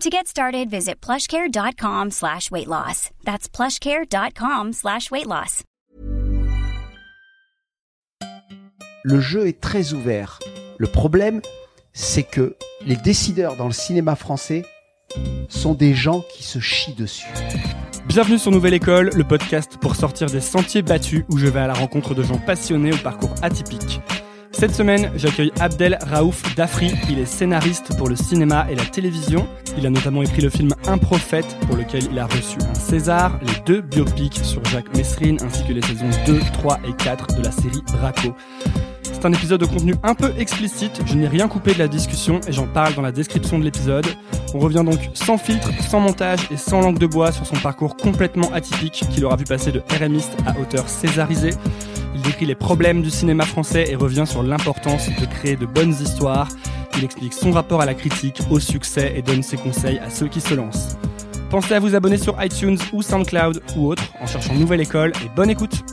To get started, visit plushcare.com slash weight loss. That's plushcare.com slash weight loss. le jeu est très ouvert. Le problème, c'est que les décideurs dans le cinéma français sont des gens qui se chient dessus. Bienvenue sur Nouvelle École, le podcast pour sortir des sentiers battus où je vais à la rencontre de gens passionnés au parcours atypique. Cette semaine, j'accueille Abdel Raouf Dafri. Il est scénariste pour le cinéma et la télévision. Il a notamment écrit le film Un prophète pour lequel il a reçu un César, les deux biopics sur Jacques Messrine ainsi que les saisons 2, 3 et 4 de la série Braco. C'est un épisode de contenu un peu explicite, je n'ai rien coupé de la discussion et j'en parle dans la description de l'épisode. On revient donc sans filtre, sans montage et sans langue de bois sur son parcours complètement atypique qu'il aura vu passer de RMiste à auteur césarisé. Il décrit les problèmes du cinéma français et revient sur l'importance de créer de bonnes histoires. Il explique son rapport à la critique, au succès et donne ses conseils à ceux qui se lancent. Pensez à vous abonner sur iTunes ou SoundCloud ou autre en cherchant Nouvelle École et bonne écoute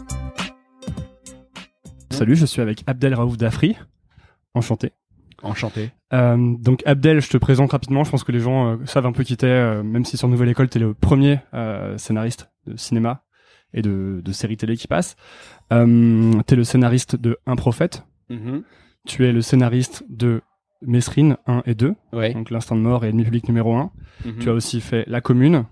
Salut, je suis avec Abdel Raouf Dafri. Enchanté. Enchanté. Euh, donc Abdel, je te présente rapidement. Je pense que les gens euh, savent un peu qui t'es, euh, même si sur Nouvelle École, t'es le premier euh, scénariste de cinéma et de, de séries télé qui passe. Euh, t'es le scénariste de Un prophète. Tu es le scénariste de Mesrine 1 et 2, Ouais. donc L'Instant de mort et Ennemi public numéro 1. Mhm. Tu as aussi fait La Commune,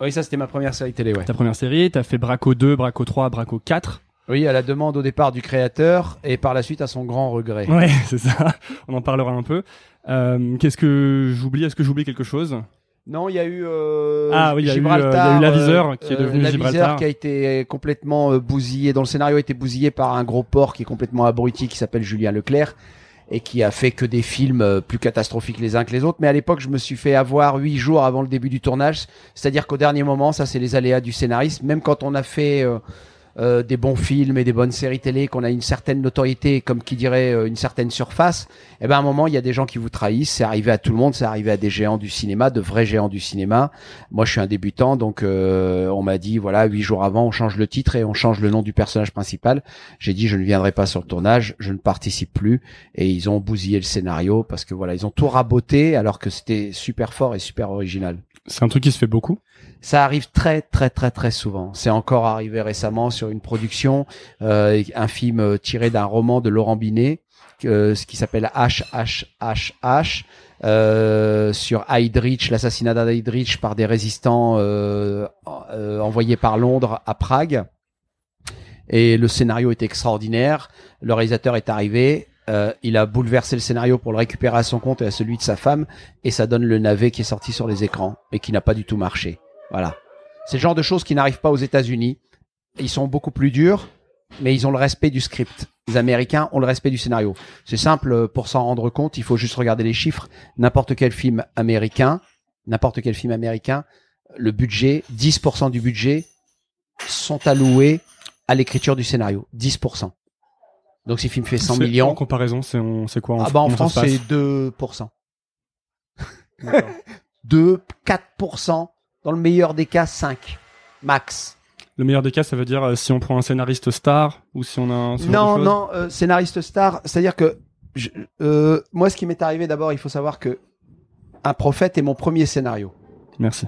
Oui, ça c'était ma première série télé, ouais. ta première série. T'as fait Braco 2, Braco 3, Braco 4. Oui, à la demande au départ du créateur et par la suite à son grand regret. Ouais, c'est ça. On en parlera un peu. Euh, Qu'est-ce que j'oublie? Est-ce que j'oublie quelque chose? Non, il y a eu euh, Ah oui, il y a eu, Gibraltar, euh, il y a eu l'aviseur euh, qui est devenu l'aviseur Gibraltar. qui a été complètement euh, bousillé, dont le scénario a été bousillé par un gros porc qui est complètement abruti qui s'appelle Julien Leclerc et qui a fait que des films euh, plus catastrophiques les uns que les autres. Mais à l'époque, je me suis fait avoir huit jours avant le début du tournage, c'est-à-dire qu'au dernier moment, ça c'est les aléas du scénariste. Même quand on a fait euh, euh, des bons films et des bonnes séries télé, qu'on a une certaine notoriété, comme qui dirait euh, une certaine surface, eh ben à un moment il y a des gens qui vous trahissent. C'est arrivé à tout le monde, c'est arrivé à des géants du cinéma, de vrais géants du cinéma. Moi je suis un débutant, donc euh, on m'a dit voilà huit jours avant on change le titre et on change le nom du personnage principal. J'ai dit je ne viendrai pas sur le tournage, je ne participe plus et ils ont bousillé le scénario parce que voilà ils ont tout raboté alors que c'était super fort et super original. C'est un truc qui se fait beaucoup? Ça arrive très très très très souvent. C'est encore arrivé récemment sur une production, euh, un film euh, tiré d'un roman de Laurent Binet, euh, ce qui s'appelle H H euh, sur Heydrich, l'assassinat d'Heydrich par des résistants euh, euh, envoyés par Londres à Prague. Et le scénario est extraordinaire. Le réalisateur est arrivé. euh, il a bouleversé le scénario pour le récupérer à son compte et à celui de sa femme. Et ça donne le navet qui est sorti sur les écrans et qui n'a pas du tout marché. Voilà. C'est le genre de choses qui n'arrivent pas aux États-Unis. Ils sont beaucoup plus durs, mais ils ont le respect du script. Les Américains ont le respect du scénario. C'est simple, euh, pour s'en rendre compte, il faut juste regarder les chiffres. N'importe quel film américain, n'importe quel film américain, le budget, 10% du budget sont alloués à l'écriture du scénario. 10%. Donc si le film fait 100 C'est- millions, En comparaison, c'est quoi en, ah bah en France c'est 2%. 2, 4%. Dans le meilleur des cas, 5. Max. Le meilleur des cas, ça veut dire euh, si on prend un scénariste star ou si on a un. Non, non, euh, scénariste star, c'est-à-dire que je- euh, moi, ce qui m'est arrivé d'abord, il faut savoir que un prophète est mon premier scénario. Merci.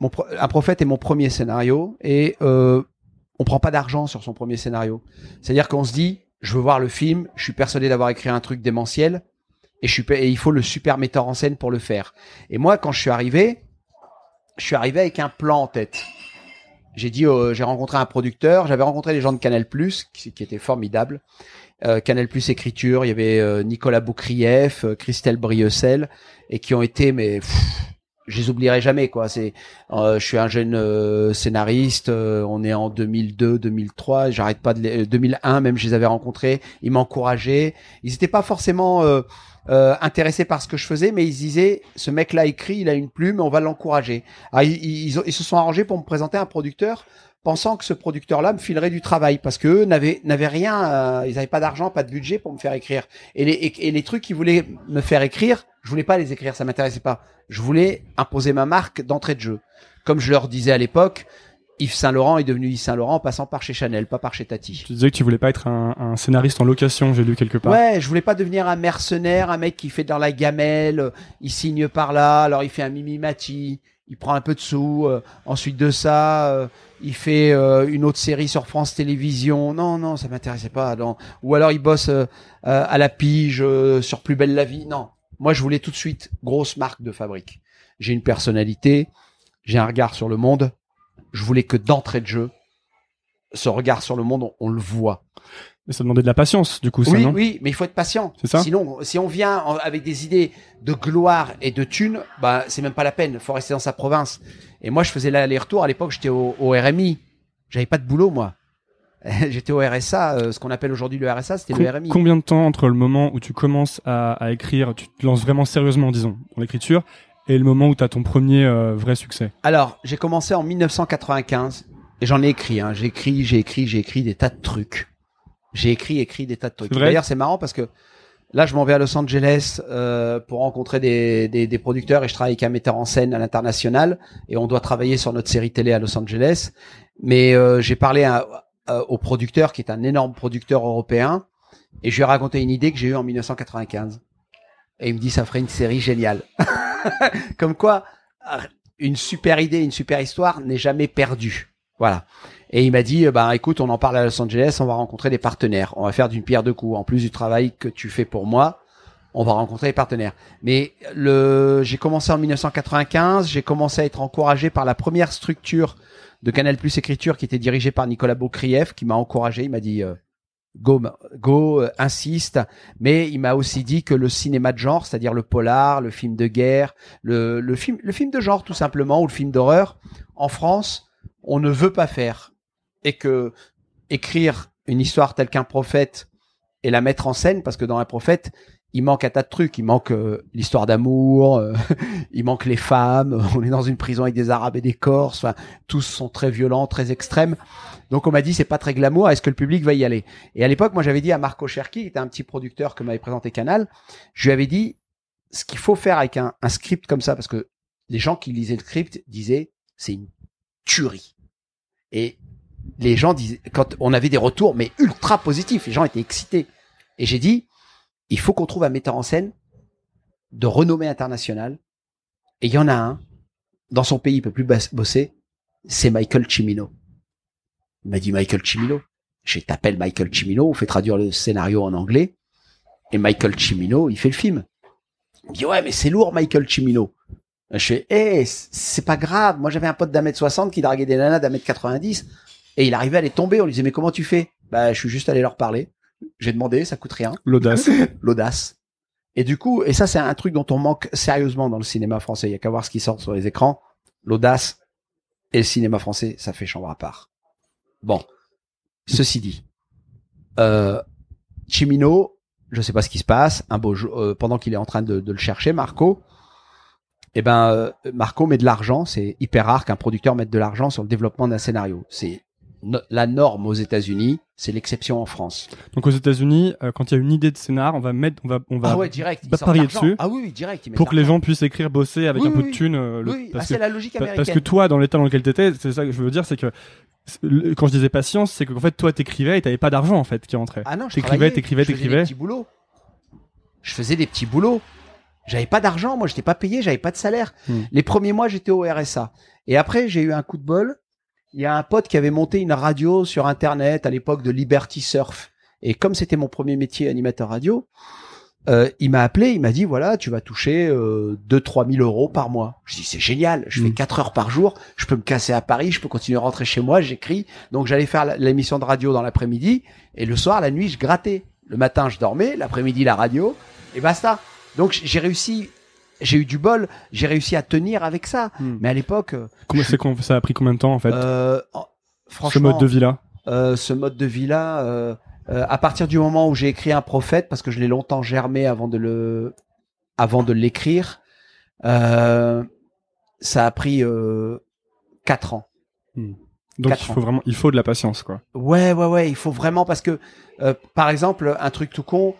Mon pro- un prophète est mon premier scénario et on prend pas d'argent sur son premier scénario. C'est-à-dire qu'on se dit, je veux voir le film, je suis persuadé d'avoir écrit un truc démentiel et je suis pa- et il faut le super metteur en scène pour le faire. Et moi, quand je suis arrivé, je suis arrivé avec un plan en tête. J'ai dit, euh, j'ai rencontré un producteur, j'avais rencontré les gens de Canal qui, qui étaient formidables. Euh, Canal Écriture, il y avait euh, Nicolas Boukrieff, euh, Christelle Brieussel, et qui ont été, mais pff, je les oublierai jamais quoi. C'est, euh, je suis un jeune scénariste, on est en 2002, 2003, j'arrête pas de les, euh, 2001 même, je les avais rencontrés, ils m'encourageaient. Ils n'étaient pas forcément euh, intéressés par ce que je faisais, mais ils disaient, ce mec-là écrit, il a une plume, on va l'encourager. Alors, ils, ils, ils se sont arrangés pour me présenter un producteur pensant que ce producteur-là me filerait du travail parce que n'avaient n'avaient rien, euh, ils n'avaient pas d'argent, pas de budget pour me faire écrire. Et les et les trucs qu'ils voulaient me faire écrire, je voulais pas les écrire, ça m'intéressait pas. Je voulais imposer ma marque d'entrée de jeu. Comme je leur disais à l'époque, Yves Saint Laurent est devenu Yves Saint Laurent en passant par chez Chanel, pas par chez Tati. Tu disais que tu voulais pas être un, un scénariste en location, j'ai lu quelque part. Ouais, je voulais pas devenir un mercenaire, un mec qui fait dans la gamelle, euh, il signe par là, alors il fait un mimimati, il prend un peu de sous, euh, ensuite de ça, euh, il fait euh, une autre série sur France Télévisions. Non, non, ça m'intéressait pas. Non. Ou alors il bosse euh, euh, à la pige euh, sur Plus belle la vie. Non, moi je voulais tout de suite grosse marque de fabrique. J'ai une personnalité, j'ai un regard sur le monde. Je voulais que d'entrée de jeu, ce regard sur le monde, on, on le voit. Mais ça demandait de la patience, du coup, ça, Oui, non oui, mais il faut être patient. C'est ça Sinon, si on vient en- avec des idées de gloire et de thunes, bah c'est même pas la peine. Faut rester dans sa province. Et moi, je faisais l'aller-retour. À l'époque, j'étais au, au RMI. J'avais pas de boulot, moi. j'étais au RSA, euh, ce qu'on appelle aujourd'hui le RSA, c'était le RMI. Combien de temps entre le moment où tu commences à, à écrire, tu te lances vraiment sérieusement, disons, dans l'écriture, et le moment où tu as ton premier euh, vrai succès Alors, j'ai commencé en 1995 et j'en ai écrit. Hein. J'ai écrit, j'ai écrit, j'ai écrit des tas de trucs. J'ai écrit, écrit des tas de trucs. D'ailleurs, c'est marrant parce que là, je m'en vais à Los Angeles euh, pour rencontrer des, des, des producteurs et je travaille avec un metteur en scène à l'international et on doit travailler sur notre série télé à Los Angeles. Mais euh, j'ai parlé à- à- au producteur qui est un énorme producteur européen et je lui ai raconté une idée que j'ai eue en 1995. Et il me dit ça ferait une série géniale. Comme quoi, une super idée, une super histoire n'est jamais perdue. Voilà. Et il m'a dit, euh, bah écoute, on en parle à Los Angeles, on va rencontrer des partenaires, on va faire d'une pierre deux coups. En plus du travail que tu fais pour moi, on va rencontrer des partenaires. Mais le, j'ai commencé en 1995, j'ai commencé à être encouragé par la première structure de Canal Plus Écriture qui était dirigée par Nicolas Boukrieff, qui m'a encouragé. Il m'a dit, euh, go, go, euh, insiste. Mais il m'a aussi dit que le cinéma de genre, c'est-à-dire le polar, le film de guerre, le, film, le film de genre tout simplement, ou le film d'horreur, en France, on ne veut pas faire. Et que écrire une histoire telle qu'un prophète et la mettre en scène, parce que dans un prophète, il manque un tas de trucs. Il manque euh, l'histoire d'amour, euh, il manque les femmes. On est dans une prison avec des Arabes et des Corses. Enfin, tous sont très violents, très extrêmes. Donc on m'a dit c'est pas très glamour. Est-ce que le public va y aller? Et à l'époque, moi j'avais dit à Marco Cherki, qui était un petit producteur que m'avait présenté Canal, je lui avais dit ce qu'il faut faire avec un, un script comme ça, parce que les gens qui lisaient le script disaient c'est une tuerie. Et les gens disaient, quand on avait des retours, mais ultra positifs, les gens étaient excités. Et j'ai dit, il faut qu'on trouve un metteur en scène de renommée internationale. Et il y en a un, dans son pays, il peut plus bosser, c'est Michael Cimino. Il m'a dit Michael Cimino. Je t'appelle Michael Cimino, on fait traduire le scénario en anglais. Et Michael Cimino, il fait le film. Il me dit, ouais, mais c'est lourd, Michael Cimino. Je fais, eh, c'est pas grave. Moi, j'avais un pote d'un mètre soixante qui draguait des nanas d'un mètre 90 et il arrivait à les tomber. On lui disait, mais comment tu fais? Bah, je suis juste allé leur parler. J'ai demandé, ça coûte rien. L'audace. L'audace. Et du coup, et ça, c'est un truc dont on manque sérieusement dans le cinéma français. Il y a qu'à voir ce qui sort sur les écrans. L'audace et le cinéma français, ça fait chambre à part. Bon. Ceci dit, euh, Chimino, je sais pas ce qui se passe. Un beau euh, pendant qu'il est en train de, de le chercher, Marco, eh ben, euh, Marco met de l'argent. C'est hyper rare qu'un producteur mette de l'argent sur le développement d'un scénario. C'est no- la norme aux États-Unis, c'est l'exception en France. Donc aux États-Unis, euh, quand il y a une idée de scénar, on va mettre, on va, on va ah ouais, direct. pas parier dessus. Ah oui, oui, direct. pour que les gens puissent écrire, bosser avec Oui, un peu de oui. thunes. euh, Oui, ah, c'est la logique américaine. parce que toi, dans l'état dans lequel t'étais, c'est ça que je veux dire, c'est que quand je disais patience, c'est qu'en fait toi t'écrivais et t'avais pas d'argent en fait qui rentrait. Ah non, je T'écrivais, t'écrivais. des petits boulots. Je faisais des petits boulots. J'avais pas d'argent, moi, j'étais pas payé, j'avais pas de salaire. Hmm. Les premiers mois, j'étais au RSA. Et après, j'ai eu un coup de bol. Il y a un pote qui avait monté une radio sur Internet à l'époque de Liberty Surf. Et comme c'était mon premier métier, animateur radio, euh, il m'a appelé, il m'a dit, voilà, tu vas toucher euh, 2-3 000 euros par mois. Je dis, c'est génial, je fais Hmm. 4 heures par jour, je peux me casser à Paris, je peux continuer à rentrer chez moi, j'écris. Donc j'allais faire l'émission de radio dans l'après-midi, et le soir, la nuit, je grattais. Le matin, je dormais, l'après-midi, la radio, et basta. Donc j'ai réussi, j'ai eu du bol, j'ai réussi à tenir avec ça. Hmm. Mais à l'époque, euh, Comment je c'est ça a pris combien de temps en fait euh, en- ce franchement, mode de vie là euh, ce mode de vie là, euh, euh, à partir du moment où j'ai écrit un prophète, parce que je l'ai longtemps germé avant de le, avant de l'écrire, euh, ça a pris euh, quatre ans. Donc Quatre il ans. faut vraiment, il faut de la patience quoi. Ouais, ouais, ouais, il faut vraiment parce que, euh, par exemple, un truc tout con,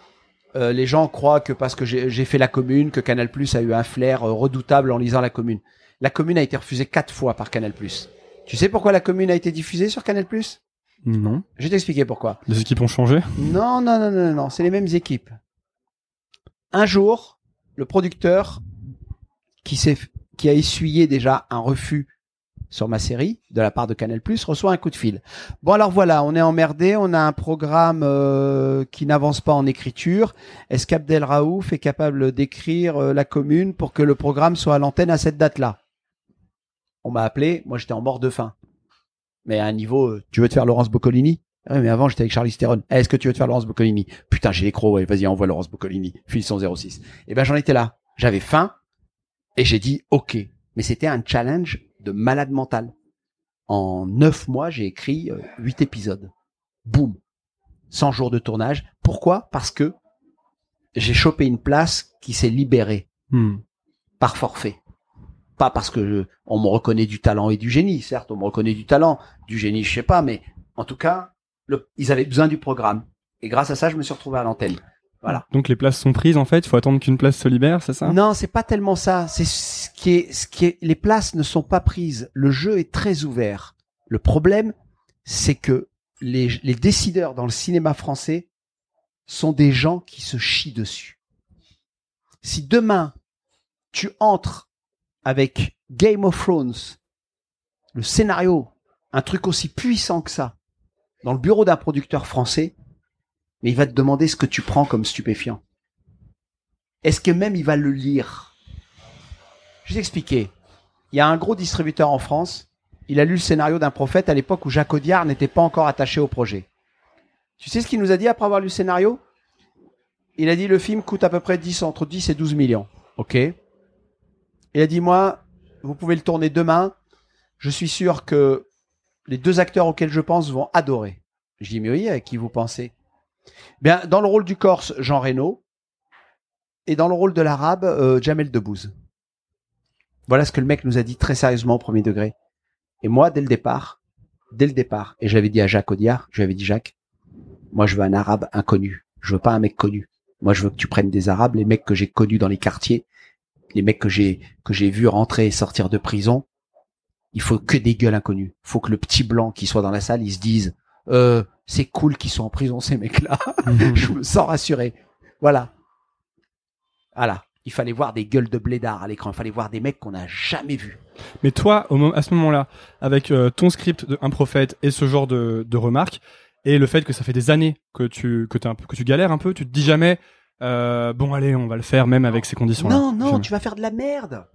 euh, les gens croient que parce que j'ai fait la commune, que Canal Plus a eu un flair euh, redoutable en lisant la commune. La commune a été refusée quatre fois par Canal Plus. Tu sais pourquoi la commune a été diffusée sur Canal Plus? Non. Je vais t'expliquer pourquoi. Les équipes ont changé? Non, non, non, non, non, c'est les mêmes équipes. Un jour, le producteur qui s'est, qui a essuyé déjà un refus sur ma série de la part de Canal+ reçoit un coup de fil. Bon alors voilà, on est emmerdé, on a un programme euh, qui n'avance pas en écriture. Est-ce qu'Abdel est capable d'écrire euh, la commune pour que le programme soit à l'antenne à cette date-là? On m'a appelé, moi j'étais en mort de faim. Mais à un niveau, euh, tu veux te faire Laurence Boccolini? Ouais, mais avant, j'étais avec Charlie Theron. Eh, Est-ce que tu veux te faire Laurence Boccolini? Putain, j'ai les vas-y, envoie Laurence Boccolini. File son 06. Et ben, j'en étais là. J'avais faim. Et j'ai dit, OK. Mais c'était un challenge de malade mental. En neuf mois, j'ai écrit euh, huit épisodes. Boum. 100 jours de tournage. Pourquoi? Parce que j'ai chopé une place qui s'est libérée Hmm. par forfait. Pas parce que je- on me reconnaît du talent et du génie. Certes, on me reconnaît du talent, du génie, je sais pas, mais en tout cas, le- ils avaient besoin du programme. Et grâce à ça, je me suis retrouvé à l'antenne. Voilà. Donc les places sont prises en fait. Il faut attendre qu'une place se libère, c'est ça? Non, c'est pas tellement ça. C'est ce qui est, ce qui est, les places ne sont pas prises. Le jeu est très ouvert. Le problème, c'est que les, les décideurs dans le cinéma français sont des gens qui se chient dessus. Si demain, tu entres avec Game of Thrones, le scénario, un truc aussi puissant que ça, dans le bureau d'un producteur français, mais il va te demander ce que tu prends comme stupéfiant. Est-ce que même il va le lire? Je vais t'expliquer. Il y a un gros distributeur en France. Il a lu le scénario d'un prophète à l'époque où Jacques Audiard n'était pas encore attaché au projet. Tu sais ce qu'il nous a dit après avoir lu le scénario? Il a dit le film coûte à peu près 10, entre 10 et 12 millions. Ok. Il a dit moi, vous pouvez le tourner demain. Je suis sûr que les deux acteurs auxquels je pense vont adorer. Je dis mais oui, à qui vous pensez? Bien, dans le rôle du Corse, Jean Reno. Et dans le rôle de l'arabe, euh, Jamel Debbouze. Voilà ce que le mec nous a dit très sérieusement au premier degré. Et moi, dès le départ, dès le départ, et j'avais dit à Jacques Audiard, je lui avais dit Jacques, moi je veux un arabe inconnu. Je veux pas un mec connu. Moi je veux que tu prennes des arabes, les mecs que j'ai connus dans les quartiers, les mecs que j'ai que j'ai vus rentrer et sortir de prison. Il faut que des gueules inconnues. Faut que le petit blanc qui soit dans la salle, il se dise, euh, c'est cool qu'ils sont en prison ces mecs-là. je me sens rassuré. Voilà. Voilà. Il fallait voir des gueules de blédards à l'écran. Il fallait voir des mecs qu'on n'a jamais vus. Mais toi, au à ce moment-là, avec euh, ton script de Un prophète et ce genre de, de remarques, et le fait que ça fait des années que tu que, un peu, que tu galères un peu, tu te dis jamais, euh, bon allez, on va le faire même avec ces conditions-là. Non, non, Jamais. tu vas faire de la merde.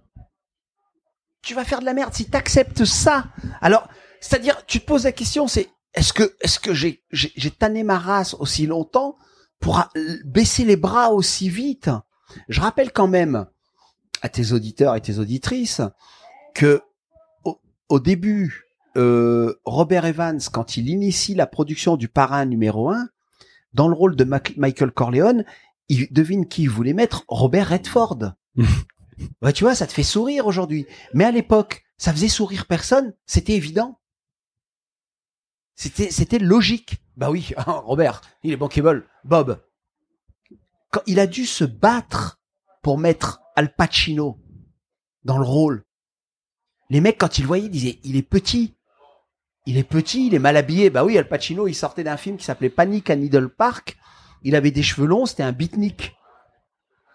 Tu vas faire de la merde si t'acceptes ça. Alors, c'est-à-dire, tu te poses la question, c'est est-ce que est-ce que j'ai tanné ma race aussi longtemps pour baisser les bras aussi vite? Je rappelle quand même à tes auditeurs et tes auditrices que au, au début, euh, Robert Evans, quand il initie la production du Parrain numéro 1, dans le rôle de Mac- Michael Corleone, il devine qui il voulait mettre Robert Redford. tu vois, ça te fait sourire aujourd'hui. Mais à l'époque, ça faisait sourire personne. C'était évident. C'était, c'était logique. Bah oui, Robert, il est bankable. Bob, quand il a dû se battre pour mettre Al Pacino dans le rôle. Les mecs, quand ils le voyaient, ils disaient, il est petit. Il est petit, il est mal habillé. Bah oui, Al Pacino, il sortait d'un film qui s'appelait Panic à Needle Park. Il avait des cheveux longs, c'était un beatnik.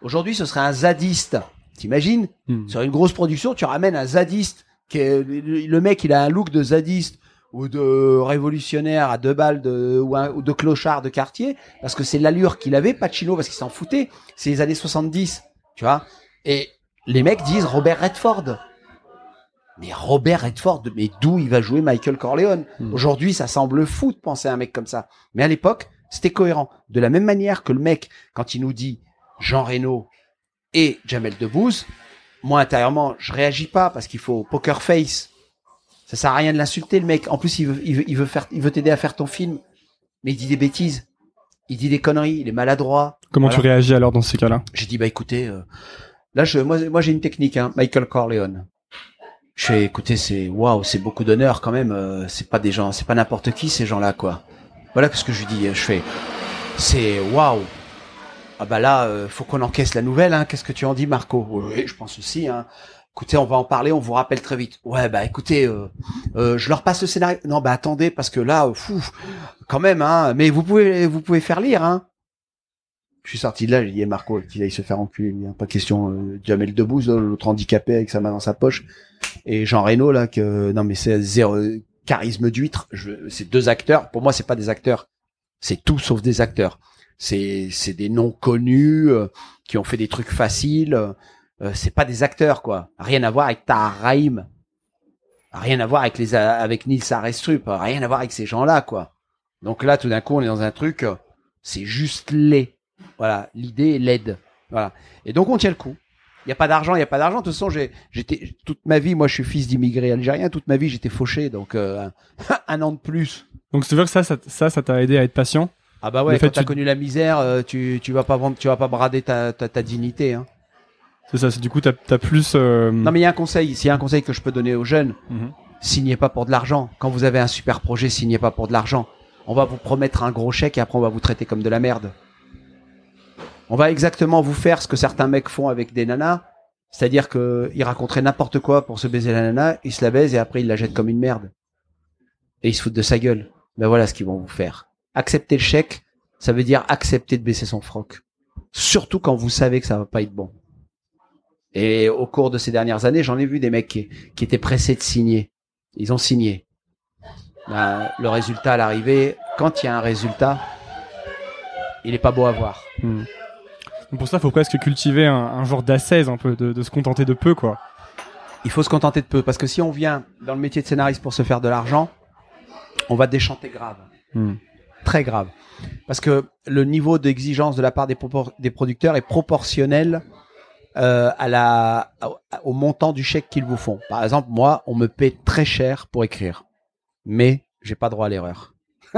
Aujourd'hui, ce serait un zadiste. T'imagines? Hmm. Sur une grosse production, tu ramènes un zadiste. Qui est- le mec, il a un look de zadiste ou de révolutionnaire à deux balles de, ou, un- ou de clochard de quartier, parce que c'est l'allure qu'il avait, Pacino, parce qu'il s'en foutait. C'est les années 70, tu vois. Et les mecs disent Robert Redford. Mais Robert Redford, mais d'où il va jouer Michael Corleone? Aujourd'hui, ça semble fou de penser à un mec comme ça. Mais à l'époque, c'était cohérent. De la même manière que le mec, quand il nous dit Jean Reno et Jamel Debbouze, moi intérieurement, je réagis pas parce qu'il faut poker face. Ça sert à rien de l'insulter le mec. En plus, il veut, il veut, il veut faire, il veut t'aider à faire ton film, mais il dit des bêtises. Il dit des conneries. Il est maladroit. Comment Voilà. tu réagis alors dans ces cas-là? J'ai dit bah écoutez, euh, là je, moi, moi j'ai une technique, hein, Michael Corleone. Je fais écoutez c'est waouh, c'est beaucoup d'honneur quand même. euh, c'est pas des gens, c'est pas n'importe qui ces gens-là quoi. Voilà ce que je lui dis. Je fais c'est waouh. Ah bah là, euh, faut qu'on encaisse la nouvelle. Hein. Qu'est-ce que tu en dis, Marco? Oui, je pense aussi. Hein. Écoutez, on va en parler, on vous rappelle très vite. Ouais, bah écoutez, euh, euh, je leur passe le scénario. Non, bah attendez, parce que là, euh, fou, quand même, hein. Mais vous pouvez, vous pouvez faire lire, hein. Je suis sorti de là, j'ai dit, eh, Marco, qu'il aille se faire enculer, lui, hein. pas question. Euh, Jamel Debbouze, là, l'autre handicapé avec sa main dans sa poche, et Jean Reno là, que non mais c'est zéro charisme d'huître. C'est deux acteurs. Pour moi, c'est pas des acteurs. C'est tout sauf des acteurs. C'est c'est des noms connus qui ont fait des trucs faciles. Euh, c'est pas des acteurs quoi. Rien à voir avec Tahar Rahim. Rien à voir avec les avec Nils Arestrup. Rien à voir avec ces gens-là quoi. Donc là, tout d'un coup, on est dans un truc. euh, c'est juste laid. Voilà, l'idée est laide. Voilà. Et donc on tient le coup. Il y a pas d'argent, il y a pas d'argent. De toute façon, j'ai, j'étais toute ma vie, moi, je suis fils d'immigrés algériens. Toute ma vie, j'étais fauché, donc euh, un an de plus. Donc c'est vrai que ça, ça, ça, ça t'a aidé à être patient? Ah bah ouais, Le fait quand t'as tu- connu la misère, tu tu vas pas vendre, tu vas pas brader ta ta, ta dignité. Hein. C'est ça. c'est Du coup, t'as as plus. euh, Non mais il y a un conseil, s'il y a un conseil que je peux donner aux jeunes, Mhm. signez pas pour de l'argent. Quand vous avez un super projet, signez pas pour de l'argent. On va vous promettre un gros chèque et après on va vous traiter comme de la merde. On va exactement vous faire ce que certains mecs font avec des nanas, c'est-à-dire que ils raconteraient n'importe quoi pour se baiser la nana, ils se la baisent et après ils la jettent comme une merde. Et ils se foutent de sa gueule. Ben voilà ce qu'ils vont vous faire. Accepter le chèque, ça veut dire accepter de baisser son froc. Surtout quand vous savez que ça va pas être bon. Et au cours de ces dernières années, j'en ai vu des mecs qui, qui étaient pressés de signer. Ils ont signé. Ben, le résultat à l'arrivée, quand il y a un résultat, il est pas beau à voir. hmm. Donc pour ça, faut presque cultiver un, un genre d'assaise un peu, de, de se contenter de peu, quoi. Il faut se contenter de peu parce que si on vient dans le métier de scénariste pour se faire de l'argent, on va déchanter grave. Hmm. Très grave. Parce que le niveau d'exigence de la part des, des producteurs est proportionnel euh, à la, au- montant du chèque qu'ils vous font. Par exemple, moi, on me paie très cher pour écrire, mais j'ai pas droit à l'erreur.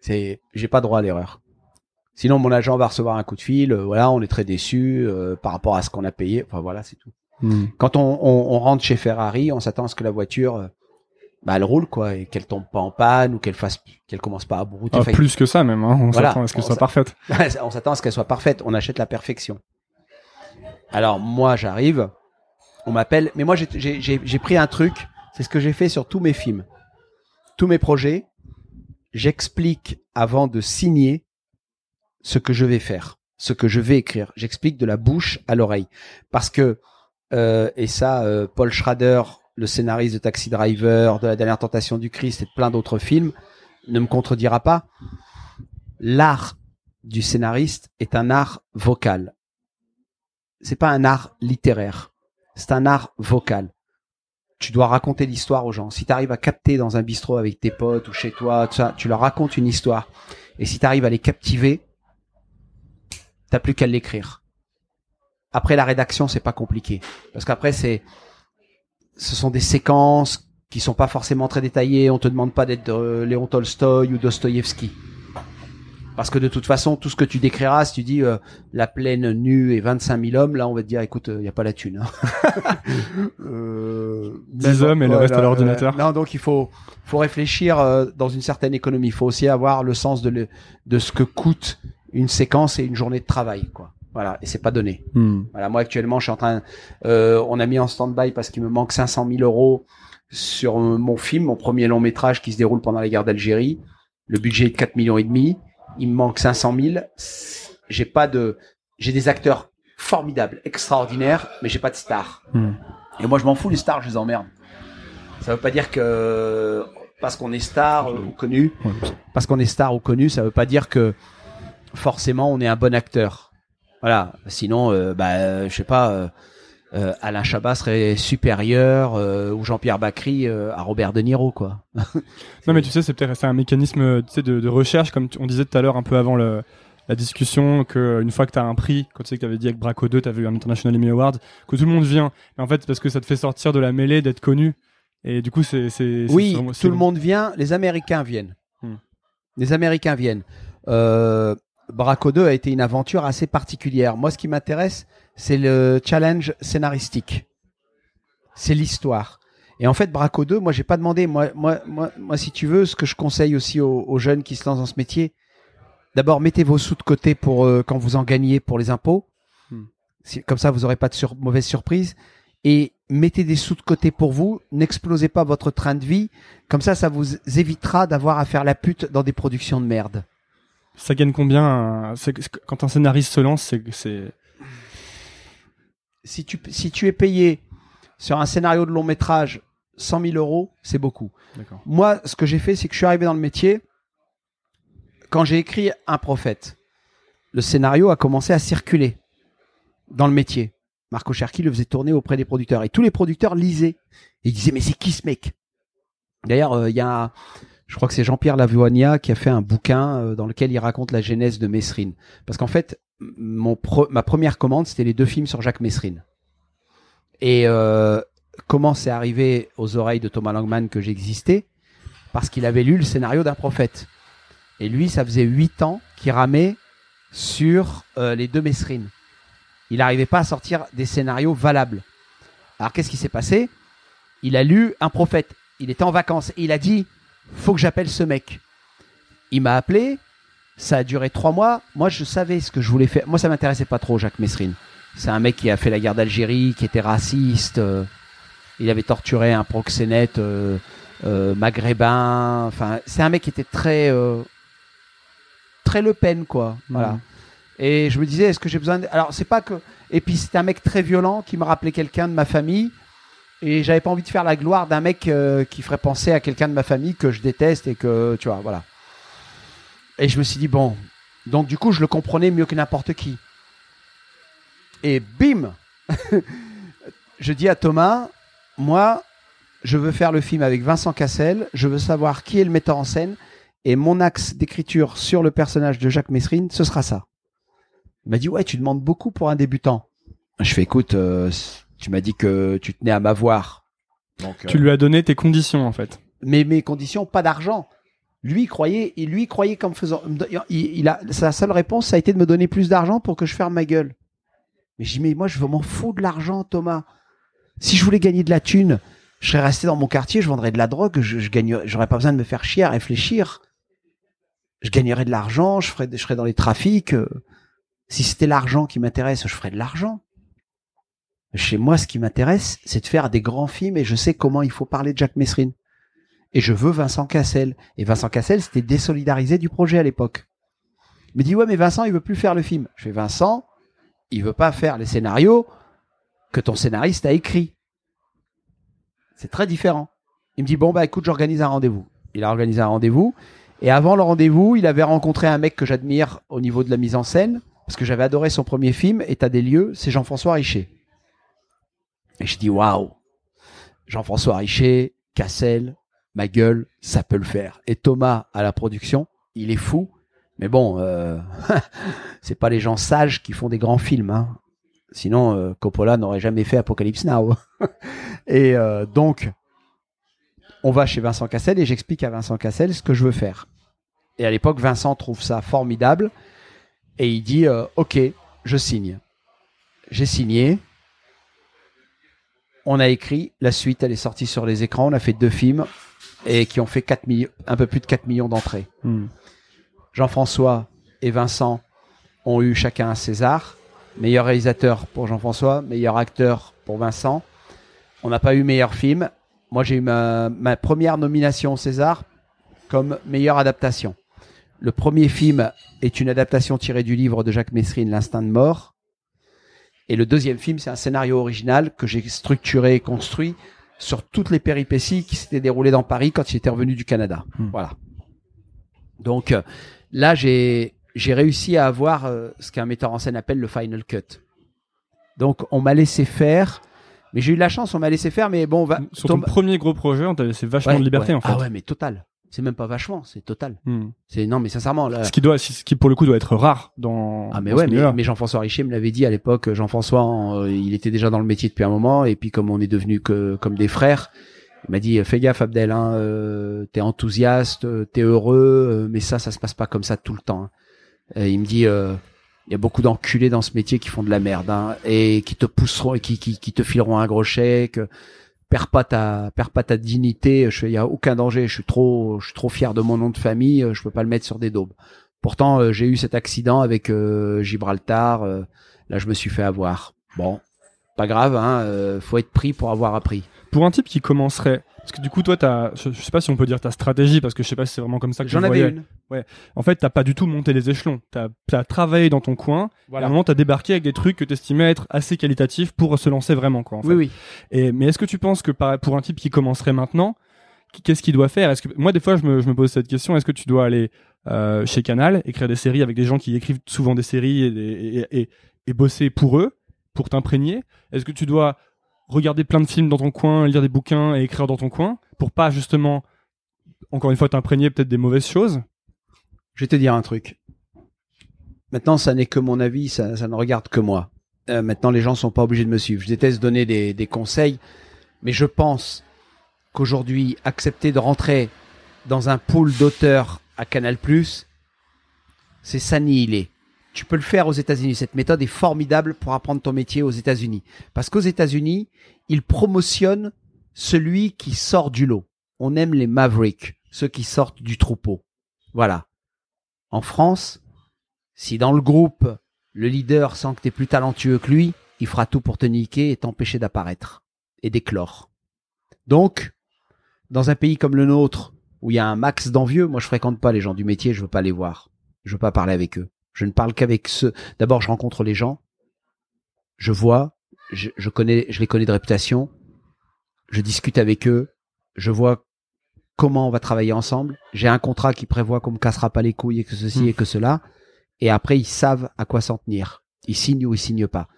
C'est, j'ai pas droit à l'erreur. Sinon, mon agent va recevoir un coup de fil. euh, voilà, on est très déçu euh, par rapport à ce qu'on a payé. Enfin voilà, c'est tout. Hmm. Quand on, on, on rentre chez Ferrari, on s'attend à ce que la voiture, euh, bah, elle roule quoi, et qu'elle tombe pas en panne ou qu'elle fasse, qu'elle commence pas à brouter. Ah, Enfin, plus que ça même. Hein. On Voilà. s'attend à ce qu'elle soit parfaite. on s'attend à ce qu'elle soit parfaite. On achète la perfection. Alors moi, j'arrive, on m'appelle, mais moi j'ai- pris un truc. C'est ce que j'ai fait sur tous mes films, tous mes projets. J'explique avant de signer ce que je vais faire, ce que je vais écrire. J'explique de la bouche à l'oreille, parce que euh, et ça, euh, Paul Schrader, le scénariste de Taxi Driver, de La Dernière Tentation du Christ et de plein d'autres films, ne me contredira pas. L'art du scénariste est un art vocal. C'est pas un art littéraire. C'est un art vocal. Tu dois raconter l'histoire aux gens. Si tu arrives à capter dans un bistrot avec tes potes ou chez toi, tu leur racontes une histoire. Et si tu arrives à les captiver, t'as plus qu'à l'écrire. Après la rédaction, c'est pas compliqué. Parce qu'après, c'est, ce sont des séquences qui sont pas forcément très détaillées. On te demande pas d'être euh, Léon Tolstoï ou Dostoïevski. Parce que de toute façon, tout ce que tu décriras, si tu dis euh, la plaine nue et 25 000 hommes, là, on va te dire, écoute, il n'y a pas la thune. Hein. euh, 10 hommes et le reste à l'ordinateur. non, donc il faut, faut réfléchir euh, dans une certaine économie. Il faut aussi avoir le sens de, le, de ce que coûte une séquence et une journée de travail, quoi. Voilà, et c'est pas donné. Hmm. Voilà, moi actuellement, je suis en train, euh, on a mis en stand-by parce qu'il me manque 500 000 euros sur mon film, mon premier long métrage qui se déroule pendant la guerre d'Algérie. Le budget est de 4 millions et demi il me manque 500 000. J'ai pas de, j'ai des acteurs formidables, extraordinaires, mais j'ai pas de stars. Hmm. Et moi, je m'en fous les stars, je les emmerde. Ça veut pas dire que parce qu'on est star ou connu, parce qu'on est star ou connu, ça veut pas dire que forcément on est un bon acteur. Voilà. Sinon, euh, bah, je sais pas. Euh, euh, Alain Chabat serait supérieur euh, ou Jean-Pierre Bacry euh, à Robert De Niro quoi. non mais tu sais c'est peut-être c'est un mécanisme tu sais, de, de, recherche comme on disait tout à l'heure un peu avant le, la discussion que une fois que tu as un prix quand tu sais que tu avais dit avec Braco 2 tu avais eu un International Emmy Award que tout le monde vient. Mais en fait parce que ça te fait sortir de la mêlée d'être connu. Et du coup c'est oui tout le monde vient les Américains viennent. Hmm. les Américains viennent. Braco 2 a été une aventure assez particulière. Moi ce qui m'intéresse c'est le challenge scénaristique. C'est l'histoire. Et en fait, Braco 2, moi, j'ai pas demandé. Moi, moi, moi, moi, si tu veux, ce que je conseille aussi aux, jeunes qui se lancent dans ce métier, d'abord, mettez vos sous de côté pour euh, quand vous en gagnez pour les impôts. Hmm. Comme ça, vous n'aurez pas de sur mauvaise surprise. Et mettez des sous de côté pour vous. N'explosez pas votre train de vie. Comme ça, ça vous évitera d'avoir à faire la pute dans des productions de merde. Ça gagne combien Quand un scénariste se lance, c'est si tu, si tu es payé sur un scénario de long métrage 100 000 euros, c'est beaucoup. Moi, ce que j'ai fait, c'est que je suis arrivé dans le métier. Quand j'ai écrit Un prophète, le scénario a commencé à circuler dans le métier. Marco Cherki le faisait tourner auprès des producteurs. Et tous les producteurs lisaient. Et ils disaient, mais c'est qui ce mec? D'ailleurs, euh, il y a, je crois que c'est Jean-Pierre Lavoigna qui a fait un bouquin euh, dans lequel il raconte la genèse de Messrine. Parce qu'en fait, mon ma première commande, c'était les deux films sur Jacques Messrine. Et euh, comment c'est arrivé aux oreilles de Thomas Langman que j'existais? Parce qu'il avait lu le scénario d'un prophète. Et lui, ça faisait huit ans qu'il ramait sur euh, les deux Messrines. Il n'arrivait pas à sortir des scénarios valables. Alors qu'est-ce qui s'est passé? Il a lu un prophète. Il était en vacances. Il a dit, faut que j'appelle ce mec. Il m'a appelé, ça a duré trois mois. Moi, je savais ce que je voulais faire. Moi, ça m'intéressait pas trop, Jacques Messrine. C'est un mec qui a fait la guerre d'Algérie, qui était raciste. Euh, il avait torturé un proxénète euh, euh, maghrébin. Enfin, c'est un mec qui était très très Le Pen, quoi. Voilà. Mhm. Et je me disais, est-ce que j'ai besoin de... Alors, c'est pas que. Et puis, c'était un mec très violent qui me rappelait quelqu'un de ma famille. Et j'avais pas envie de faire la gloire d'un mec qui ferait penser à quelqu'un de ma famille que je déteste et que, tu vois, voilà. Et je me suis dit, bon, donc du coup, je le comprenais mieux que n'importe qui. Et bim Je dis à Thomas, moi, je veux faire le film avec Vincent Cassel, je veux savoir qui est le metteur en scène, et mon axe d'écriture sur le personnage de Jacques Messrine, ce sera ça. Il m'a dit, ouais, tu demandes beaucoup pour un débutant. Je fais, écoute, euh, tu m'as dit que tu tenais à m'avoir. Donc, tu lui as donné tes conditions, en fait. Mais mes conditions, pas d'argent. Lui croyait, il lui croyait comme faisant, il, a sa seule réponse, ça a été de me donner plus d'argent pour que je ferme ma gueule. Mais j'ai dit mais moi je m'en fous de l'argent, Thomas. Si je voulais gagner de la thune, je serais resté dans mon quartier, je vendrais de la drogue, je, je j'aurais pas besoin de me faire chier à réfléchir. Je gagnerais de l'argent, je ferais, je serais dans les trafics. Si c'était l'argent qui m'intéresse, je ferais de l'argent. Chez moi, ce qui m'intéresse, c'est de faire des grands films et je sais comment il faut parler de Jacques Messrine et je veux Vincent Cassel. Et Vincent Cassel, c'était désolidarisé du projet à l'époque. Il me dit, ouais, mais Vincent, il veut plus faire le film. Je fais, Vincent, il veut pas faire les scénarios que ton scénariste a écrit. C'est très différent. Il me dit, bon, bah, écoute, j'organise un rendez-vous. Il a organisé un rendez-vous. Et avant le rendez-vous, il avait rencontré un mec que j'admire au niveau de la mise en scène, parce que j'avais adoré son premier film, État des lieux, c'est Jean-François Richer. Et je dis, waouh! Jean-François Richer, Cassel, ma gueule, ça peut le faire. Et Thomas à la production, il est fou. Mais bon, euh, c'est pas les gens sages qui font des grands films. Hein. Sinon, euh, Coppola n'aurait jamais fait Apocalypse Now. et euh, donc, on va chez Vincent Cassel et j'explique à Vincent Cassel ce que je veux faire. Et à l'époque, Vincent trouve ça formidable et il dit euh, OK, je signe. J'ai signé. On a écrit la suite, elle est sortie sur les écrans. On a fait deux films et qui ont fait 4 millions, un peu plus de 4 millions d'entrées. Hmm. Jean-François et Vincent ont eu chacun un César. Meilleur réalisateur pour Jean-François, meilleur acteur pour Vincent. On n'a pas eu meilleur film. Moi, j'ai eu ma, ma première nomination au César comme meilleure adaptation. Le premier film est une adaptation tirée du livre de Jacques Messrine, L'instinct de mort. Et le deuxième film, c'est un scénario original que j'ai structuré et construit sur toutes les péripéties qui s'étaient déroulées dans Paris quand j'étais revenu du Canada. Hmm. Voilà. Donc euh, là, j'ai j'ai réussi à avoir euh, ce qu'un metteur en scène appelle le final cut. Donc on m'a laissé faire, mais j'ai eu de la chance, on m'a laissé faire, mais bon, va, Sur ton premier gros projet, on t'a laissé vachement Ouais, de liberté ouais. en fait. Ah ouais, mais total. C'est même pas vachement, c'est total. Hmm. C'est non, mais sincèrement là. Ce qui doit, ce qui pour le coup doit être rare dans. Ah mais dans ouais, mais, Jean-François Richer me l'avait dit à l'époque. Jean-François, euh, il était déjà dans le métier depuis un moment, et puis comme on est devenus que comme des frères, il m'a dit fais gaffe Abdel, hein, euh, t'es enthousiaste, euh, t'es heureux, euh, mais ça, ça se passe pas comme ça tout le temps. hein. Et il me dit euh, il y a beaucoup d'enculés dans ce métier qui font de la merde hein, et qui te pousseront et qui, qui, qui te fileront un gros chèque. Perds pas ta, perds pas ta dignité. Je il y a aucun danger. Je suis trop, je suis trop fier de mon nom de famille. euh, Je peux pas le mettre sur des daubes. Pourtant, euh, j'ai eu cet accident avec euh, Gibraltar. euh, là, je me suis fait avoir. Bon, pas grave. Hein, euh, faut être pris pour avoir appris. Pour un type qui commencerait, parce que du coup toi t'as, je, je sais pas si on peut dire ta stratégie parce que je sais pas si c'est vraiment comme ça que J'en je avais une. En fait, t'as pas du tout monté les échelons. T'as as travaillé dans ton coin. Et à un moment, t'as débarqué avec des trucs que t'estimais être assez qualitatifs pour se lancer vraiment, quoi. en fait. Oui, oui. Et, mais est-ce que tu penses que pour un type qui commencerait maintenant, qu'est-ce qu'il doit faire? Est-ce que moi, des fois, je me, je me pose cette question. Est-ce que tu dois aller euh, chez Canal, écrire des séries avec des gens qui écrivent souvent des séries et, des- et, et- et bosser pour eux, pour t'imprégner? Est-ce que tu dois regarder plein de films dans ton coin, lire des bouquins et écrire dans ton coin pour pas justement, encore une fois, t'imprégner peut-être des mauvaises choses Je vais te dire un truc. Maintenant, ça n'est que mon avis, ça, ça ne regarde que moi. Euh, maintenant, les gens sont pas obligés de me suivre. Je déteste donner des, des conseils, mais je pense qu'aujourd'hui, accepter de rentrer dans un pool d'auteurs à Canal+, c'est s'annihiler. Tu peux le faire aux États-Unis. Cette méthode est formidable pour apprendre ton métier aux États-Unis. Parce qu'aux États-Unis, ils promotionnent celui qui sort du lot. On aime les mavericks, ceux qui sortent du troupeau. Voilà. En France, si dans le groupe, le leader sent que t'es plus talentueux que lui, il fera tout pour te niquer et t'empêcher d'apparaître et d'éclore. Donc, dans un pays comme le nôtre, où il y a un max d'envieux, moi je fréquente pas les gens du métier, je veux pas les voir. Je veux pas parler avec eux. Je ne parle qu'avec ceux. D'abord, je rencontre les gens, je vois, je, je connais, je les connais de réputation, je discute avec eux, je vois comment on va travailler ensemble. J'ai un contrat qui prévoit qu'on me cassera pas les couilles et que ceci Hmm. et que cela. Et après, ils savent à quoi s'en tenir. Ils signent ou ils signent pas.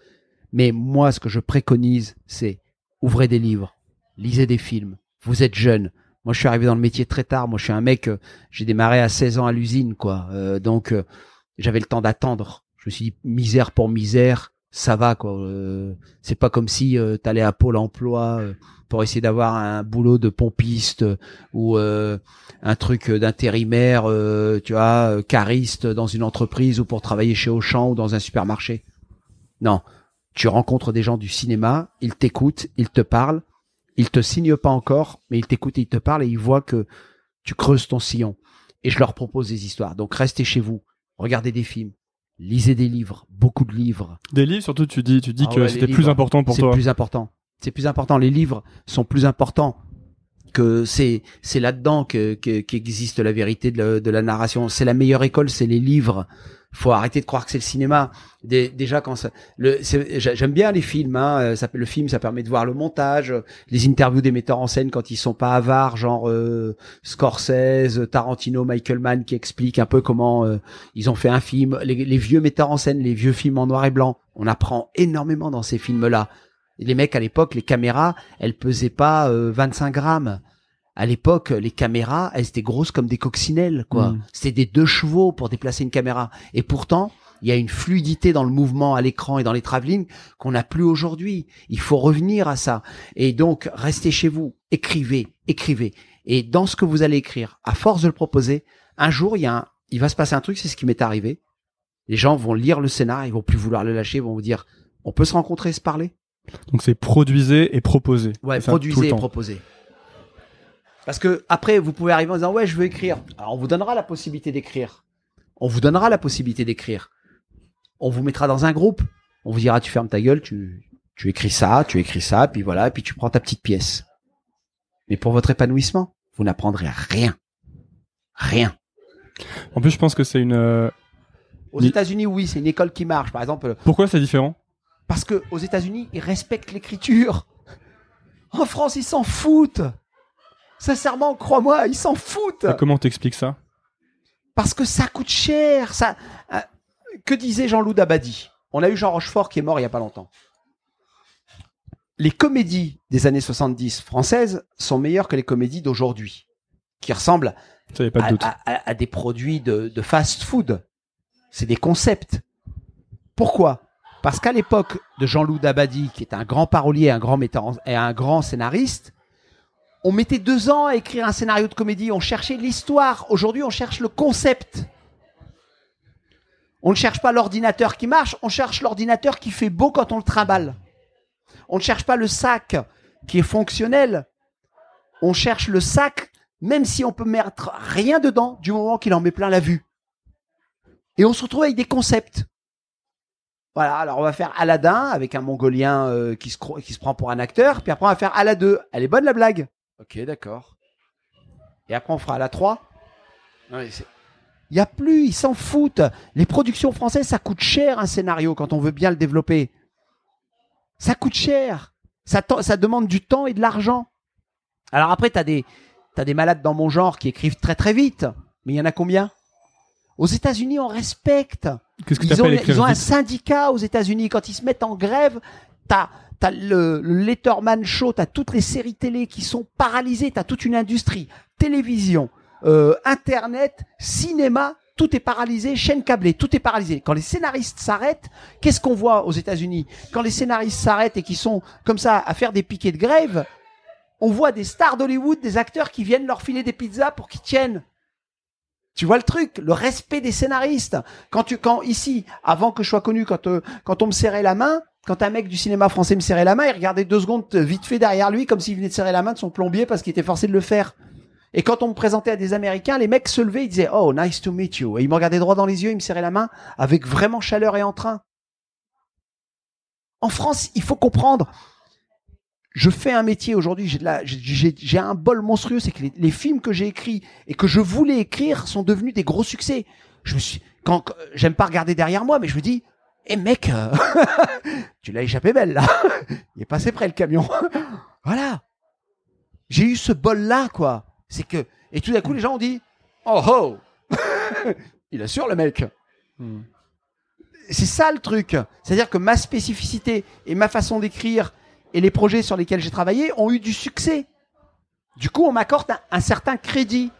Mais moi, ce que je préconise, c'est ouvrez des livres, lisez des films. Vous êtes jeune. Moi, je suis arrivé dans le métier très tard. Moi, je suis un mec, euh, j'ai démarré à 16 ans à l'usine, quoi. Euh, donc, euh, j'avais le temps d'attendre. Je me suis dit, misère pour misère, ça va, quoi. Euh, c'est pas comme si euh, t'allais à Pôle emploi euh, pour essayer d'avoir un boulot de pompiste euh, ou euh, un truc d'intérimaire, tu vois, cariste dans une entreprise ou pour travailler chez Auchan ou dans un supermarché. Non, tu rencontres des gens du cinéma, ils t'écoutent, ils te parlent, ils te signent pas encore, mais ils t'écoutent, ils te parlent et ils voient que tu creuses ton sillon. Et je leur propose des histoires. Donc restez chez vous, regardez des films, lisez des livres, beaucoup de livres. Des livres, surtout, tu dis, tu dis Ah que ouais, c'était plus important pour C'est toi. plus important. C'est plus important. Les livres sont plus importants que c'est c'est là-dedans que que- qu'existe la vérité de la, de la narration. C'est la meilleure école, c'est les livres. Faut arrêter de croire que c'est le cinéma. Dé- déjà quand ça, j'aime bien les films. Hein, euh, ça, le film, ça permet de voir le montage, euh, les interviews des metteurs en scène quand ils sont pas avares, genre euh, Scorsese, Tarantino, Michael Mann, qui expliquent un peu comment ils ont fait un film. Les, vieux metteurs en scène, les vieux films en noir et blanc. On apprend énormément dans ces films-là. Les mecs à l'époque, les caméras, elles pesaient pas euh, 25 grammes. À l'époque, les caméras, elles étaient grosses comme des coccinelles, quoi. Mm. C'était des deux chevaux pour déplacer une caméra. Et pourtant, il y a une fluidité dans le mouvement à l'écran et dans les travelling qu'on n'a plus aujourd'hui. Il faut revenir à ça. Et donc, restez chez vous, écrivez, écrivez. Et dans ce que vous allez écrire, à force de le proposer, un jour, il y a un, il va se passer un truc, c'est ce qui m'est arrivé. Les gens vont lire le scénar, ils vont plus vouloir le lâcher, ils vont vous dire, on peut se rencontrer et se parler? Donc c'est produisez et proposez. Ouais, produisez et temps. Parce que après, vous pouvez arriver en disant ouais, je veux écrire. Alors on vous donnera la possibilité d'écrire. On vous donnera la possibilité d'écrire. On vous mettra dans un groupe. On vous dira tu fermes ta gueule, tu tu écris ça, tu écris ça, puis voilà, et puis tu prends ta petite pièce. Mais pour votre épanouissement, vous n'apprendrez rien, rien. En plus, je pense que c'est une. euh, Aux États-Unis, oui, c'est une école qui marche. Par exemple, Pourquoi c'est différent? Parce que aux États-Unis, ils respectent l'écriture. En France, ils s'en foutent. Sincèrement, crois-moi, ils s'en foutent. Et Comment t'expliques ça? Parce que ça coûte cher. Ça, euh, que disait Jean-Loup Dabadi? On a eu Jean Rochefort qui est mort il y a pas longtemps. Les comédies des années 70 françaises sont meilleures que les comédies d'aujourd'hui, qui ressemblent Ça pas de à, doute. à- à- à des produits de, de fast-food. C'est des concepts. Pourquoi? Parce qu'à l'époque de Jean-Loup Dabadi, qui est un grand parolier, un grand metteur en- et un grand scénariste, on mettait deux ans à écrire un scénario de comédie. On cherchait l'histoire. Aujourd'hui, on cherche le concept. On ne cherche pas l'ordinateur qui marche, on cherche l'ordinateur qui fait beau quand on le trimballe. On ne cherche pas le sac qui est fonctionnel. On cherche le sac, même si on peut mettre rien dedans, du moment qu'il en met plein la vue. Et on se retrouve avec des concepts. Voilà, alors on va faire Aladdin avec un Mongolien euh, qui, se, prend pour un acteur, puis après on va faire Aladdin 2. Elle est bonne la blague Ok, d'accord. Et après on fera la 3. Il y a plus, ils s'en foutent. Les productions françaises, ça coûte cher un scénario quand on veut bien le développer. Ça coûte cher. Ça, demande du temps et de l'argent. Alors après, t'as des, t'as des malades dans mon genre qui écrivent très très vite. Mais il y en a combien? Aux États-Unis, on respecte. Qu'est-ce que Ils ont, ils ont un syndicat aux États-Unis. Quand ils se mettent en grève, t'as as le, le Letterman Show, t'as toutes les séries télé qui sont paralysées, t'as toute une industrie, télévision, euh, internet, cinéma, tout est paralysé, chaîne câblée, tout est paralysé. Quand les scénaristes s'arrêtent, qu'est-ce qu'on voit aux États-Unis? Quand les scénaristes s'arrêtent et qui sont comme ça à faire des piquets de grève, on voit des stars d'Hollywood, des acteurs qui viennent leur filer des pizzas pour qu'ils tiennent. Tu vois le truc, le respect des scénaristes. Quand tu, quand ici, avant que je sois connu, quand euh, quand on me serrait la main, quand un mec du cinéma français me serrait la main, il regardait deux secondes euh, vite fait derrière lui, comme s'il venait de serrer la main de son plombier parce qu'il était forcé de le faire. Et quand on me présentait à des Américains, les mecs se levaient, ils disaient Oh, nice to meet you. Et ils me regardaient droit dans les yeux, ils me serraient la main avec vraiment chaleur et entrain. En France, il faut comprendre. Je fais un métier aujourd'hui, j'ai un bol monstrueux, c'est que les, les films que j'ai écrits et que je voulais écrire sont devenus des gros succès. Je me suis, quand- j'aime pas regarder derrière moi, mais je me dis, eh mec, euh, tu l'as échappé belle là. Il est passé près le camion. voilà. J'ai eu ce bol là quoi. C'est que et tout d'un coup les gens ont dit, oh oh, il assure le mec. Hmm. C'est ça le truc. C'est-à-dire que ma spécificité et ma façon d'écrire et les projets sur lesquels j'ai travaillé ont eu du succès. Du coup, on m'accorde un, un certain crédit.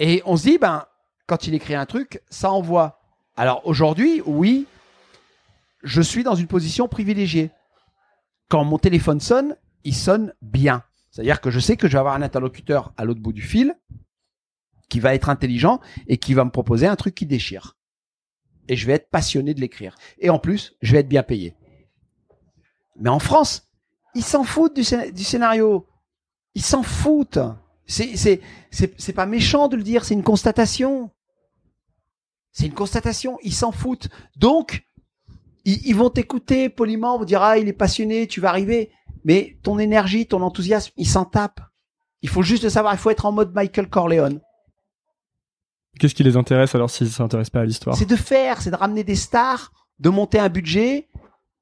Et on se dit, ben, quand il écrit un truc, ça envoie. Alors aujourd'hui, oui, je suis dans une position privilégiée. Quand mon téléphone sonne, il sonne bien. C'est-à-dire que je sais que je vais avoir un interlocuteur à l'autre bout du fil qui va être intelligent et qui va me proposer un truc qui déchire. Et je vais être passionné de l'écrire. Et en plus, je vais être bien payé. Mais en France, ils s'en foutent du, scé- du scénario. Ils s'en foutent. C'est pas méchant de le dire, c'est une constatation. C'est une constatation. Ils s'en foutent. Donc, ils, ils vont t'écouter poliment, vont dire, ah, il est passionné, tu vas arriver. Mais ton énergie, ton enthousiasme, ils s'en tapent. Il faut juste le savoir, il faut être en mode Michael Corleone. Qu'est-ce qui les intéresse alors s'ils s'intéressent pas à l'histoire? C'est de faire, c'est de ramener des stars, de monter un budget.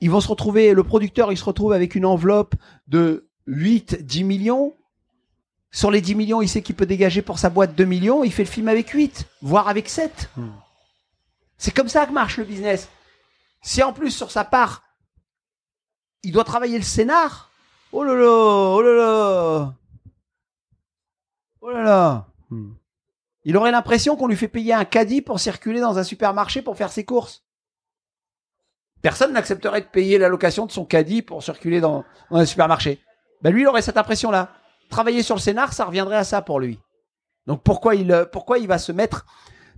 Ils vont se retrouver, le producteur, il se retrouve avec une enveloppe de 8, 10 millions. Sur les 10 millions, il sait qu'il peut dégager pour sa boîte 2 millions. Il fait le film avec 8, voire avec 7. Hmm. C'est comme ça que marche le business. Si en plus, sur sa part, il doit travailler le scénar, oh là là, oh là là, oh là là. Hmm. Il aurait l'impression qu'on lui fait payer un caddie pour circuler dans un supermarché pour faire ses courses. Personne n'accepterait de payer la location de son caddie pour circuler dans, dans un supermarché. Ben lui, il aurait cette impression-là. Travailler sur le scénar, ça reviendrait à ça pour lui. Donc pourquoi il, pourquoi il va se mettre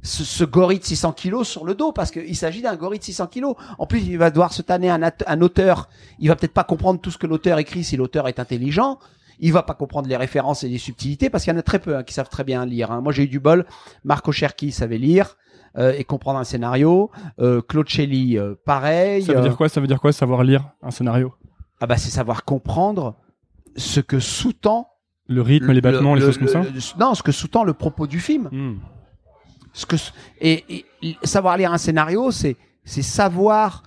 ce, ce gorille de 600 kilos sur le dos parce qu'il s'agit d'un gorille de 600 kilos. En plus, il va devoir se tanner un, un auteur. Il va peut-être pas comprendre tout ce que l'auteur écrit si l'auteur est intelligent. Il va pas comprendre les références et les subtilités parce qu'il y en a très peu hein, qui savent très bien lire. hein. Moi, j'ai eu du bol. Marco Cherki savait lire euh, et comprendre un scénario. Euh, Claude Shelley, euh, pareil. Ça veut Euh, dire quoi Ça veut dire quoi savoir lire un scénario? Ah bah c'est savoir comprendre ce que sous-tend Le rythme, les battements, le- les le- choses comme ça? non, ce que sous-tend le propos du film. Hmm. Ce que et, et savoir lire un scénario, c'est savoir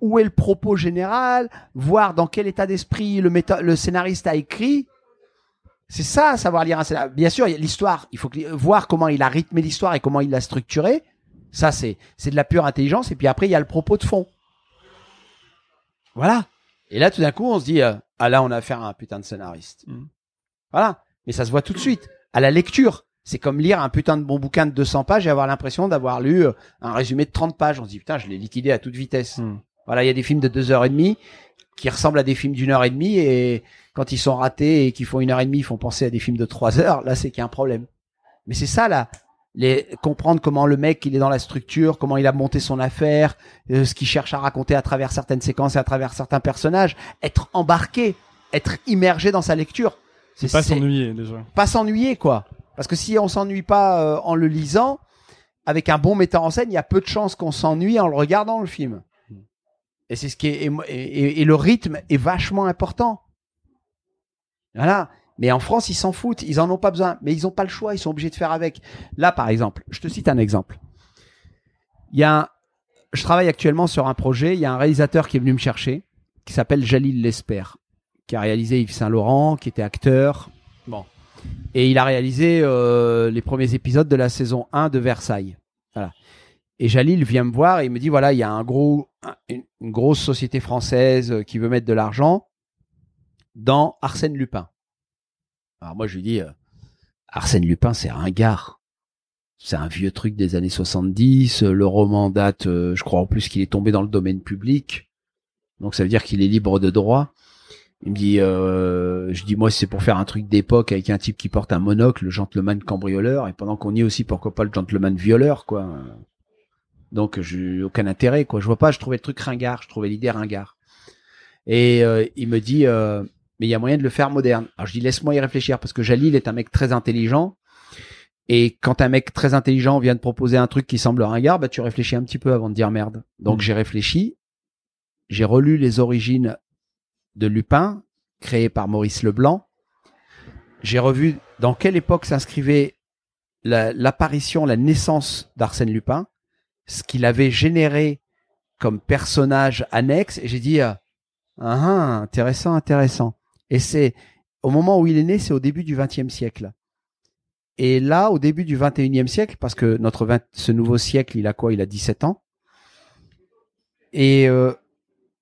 où- est le propos général, voir dans quel état d'esprit le scénariste a écrit. C'est ça, savoir lire un scénario. Bien sûr, l'histoire. Il faut que- voir comment il a rythmé l'histoire et comment il l'a structuré. Ça, c'est c'est de la pure intelligence. Et puis après, il y a le propos de fond. Voilà. Et là, tout d'un coup, on se dit, euh, ah là, on a affaire à un putain de scénariste. Mm. Voilà. Mais ça se voit tout de suite. À la lecture. C'est comme lire un putain de bon bouquin de 200 pages et avoir l'impression d'avoir lu euh, un résumé de 30 pages. On se dit, putain, je l'ai liquidé à toute vitesse. Hmm. Voilà, il y a des films de deux heures et demie qui ressemblent à des films d'une heure et demie et quand ils sont ratés et qu'ils font une heure et demie, ils font penser à des films de trois heures. Là, c'est qu'il y a un problème. Mais c'est ça, là. Les, comprendre comment le mec, il est dans la structure, comment il a monté son affaire, euh, ce qu'il cherche à raconter à travers certaines séquences et à travers certains personnages, être embarqué, être immergé dans sa lecture. C'est pas s'ennuyer déjà. pas s'ennuyer quoi. Parce que si on s'ennuie pas euh, en le lisant, avec un bon metteur en scène, il y a peu de chances qu'on s'ennuie en le regardant le film. Et c'est ce qui est et, et- et le rythme est vachement important. Voilà. Mais en France, ils s'en foutent, ils en ont pas besoin, mais ils ont pas le choix, ils sont obligés de faire avec. Là, par exemple, je te cite un exemple. Il y a, un- je travaille actuellement sur un projet. Il y a un réalisateur qui est venu me chercher, qui s'appelle Jalil Lesper, qui a réalisé Yves Saint Laurent, qui était acteur. Et il a réalisé euh, les premiers épisodes de la saison 1 de Versailles. Et Jalil vient me voir et il me dit voilà, il y a un gros, un- une, grosse société française euh, qui veut mettre de l'argent dans Arsène Lupin. Alors moi je lui dis euh, Arsène Lupin c'est ringard. C'est un vieux truc des années 70, euh, le roman date je crois en plus qu'il est tombé dans le domaine public. Donc ça veut dire qu'il est libre de droit. Il me dit, euh, je dis moi c'est pour faire un truc d'époque avec un type qui porte un monocle, le gentleman cambrioleur, et pendant qu'on y est aussi pourquoi pas le gentleman violeur quoi. Donc j'ai aucun intérêt quoi. Je vois pas, je trouvais le truc ringard, je trouvais l'idée ringard. Et euh, il me dit, euh, mais il y a moyen de le faire moderne. Alors je dis laisse-moi y réfléchir parce que Jalil est un mec très intelligent. Et quand un mec très intelligent vient de proposer un truc qui semble ringard, bah tu réfléchis un petit peu avant de dire merde. Donc Mm. j'ai réfléchi, j'ai relu les origines de Lupin, créé par Maurice Leblanc. J'ai revu dans quelle époque s'inscrivait la- l'apparition, la, naissance d'Arsène Lupin, ce qu'il avait généré comme personnage annexe, et j'ai dit ah, ah, intéressant, intéressant. Et c'est au moment où il est né, c'est au début du XXe siècle. Et là, au début du XXIe siècle, parce que notre 20 ce nouveau siècle, il a quoi? Il a 17 ans. Et euh,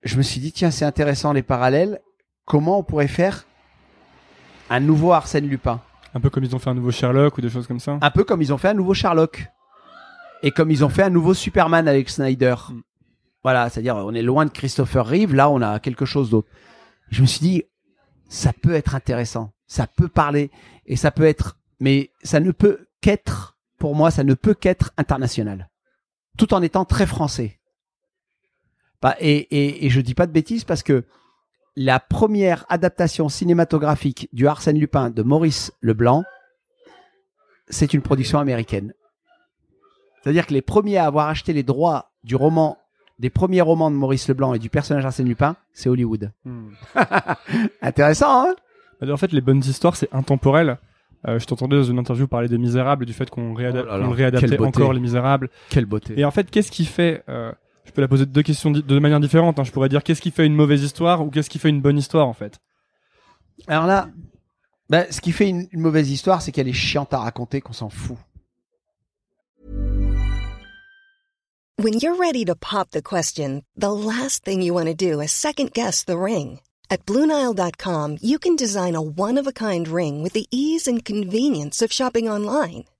je me suis dit, tiens, c'est intéressant les parallèles. Comment on pourrait faire un nouveau Arsène Lupin? Un peu comme ils ont fait un nouveau Sherlock ou des choses comme ça. Un peu comme ils ont fait un nouveau Sherlock. Et comme ils ont fait un nouveau Superman avec Snyder. Mm. Voilà, c'est-à-dire on est loin de Christopher Reeve, là on a quelque chose d'autre. Je me suis dit, ça peut être intéressant, ça peut parler, et ça peut être, mais ça ne peut qu'être, pour moi, ça ne peut qu'être international. Tout en étant très français. Bah, et, et, et je dis pas de bêtises parce que la première adaptation cinématographique du Arsène Lupin de Maurice Leblanc, c'est une production américaine. C'est-à-dire que les premiers à avoir acheté les droits du roman, des premiers romans de Maurice Leblanc et du personnage Arsène Lupin, c'est Hollywood. Hmm. Intéressant, hein? En fait, les bonnes histoires, c'est intemporel. Euh, je t'entendais dans une interview parler des Misérables et du fait qu'on réada- Oh qu'on réadaptait encore les Misérables. Quelle beauté. Et en fait, qu'est-ce qui fait euh, Je peux la poser de deux questions de manière différente. hein. Je pourrais dire qu'est-ce qui fait une mauvaise histoire ou qu'est-ce qui fait une bonne histoire en fait? Alors là, bah, ce qui fait une, une mauvaise histoire, c'est qu'elle est chiante à raconter, qu'on s'en fout. When you're ready to pop the question, the last thing you want to do is second guess the ring. At Bluenile.com, you can design a one of a kind ring with the ease and convenience of shopping online.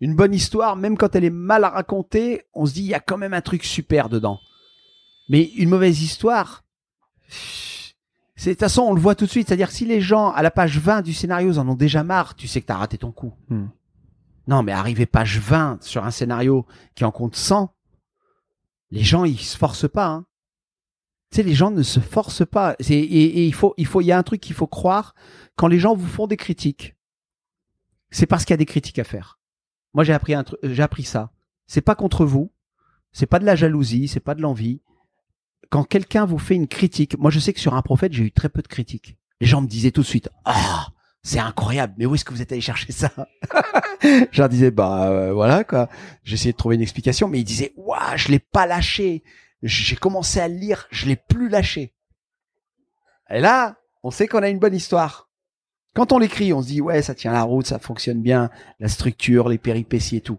Une bonne histoire, même quand elle est mal racontée, on se dit il y a quand même un truc super dedans. Mais une mauvaise histoire, c'est de toute façon on le voit tout de suite. C'est-à-dire que si les gens à la page 20 du scénario ils en ont déjà marre, tu sais que t'as raté ton coup. Hmm. Non, mais arriver page 20 sur un scénario qui en compte 100, les gens ils se forcent pas. Hein. Tu sais, les gens ne se forcent pas. Et il faut, il faut, il y a un truc qu'il faut croire quand les gens vous font des critiques. C'est parce qu'il y a des critiques à faire. Moi, j'ai appris un j'ai appris ça. C'est pas contre vous. C'est pas de la jalousie. C'est pas de l'envie. Quand quelqu'un vous fait une critique, moi, je sais que sur un prophète, j'ai eu très peu de critiques. Les gens me disaient tout de suite, ah, c'est incroyable. Mais où est-ce que vous êtes allé chercher ça Je leur disais, bah euh, voilà quoi. J'essayais de trouver une explication, mais ils disaient, waouh, je l'ai pas lâché. J'ai commencé à lire, je l'ai plus lâché. Et là, on sait qu'on a une bonne histoire. Quand on l'écrit, on se dit ouais, ça tient la route, ça fonctionne bien, la structure, les péripéties et tout.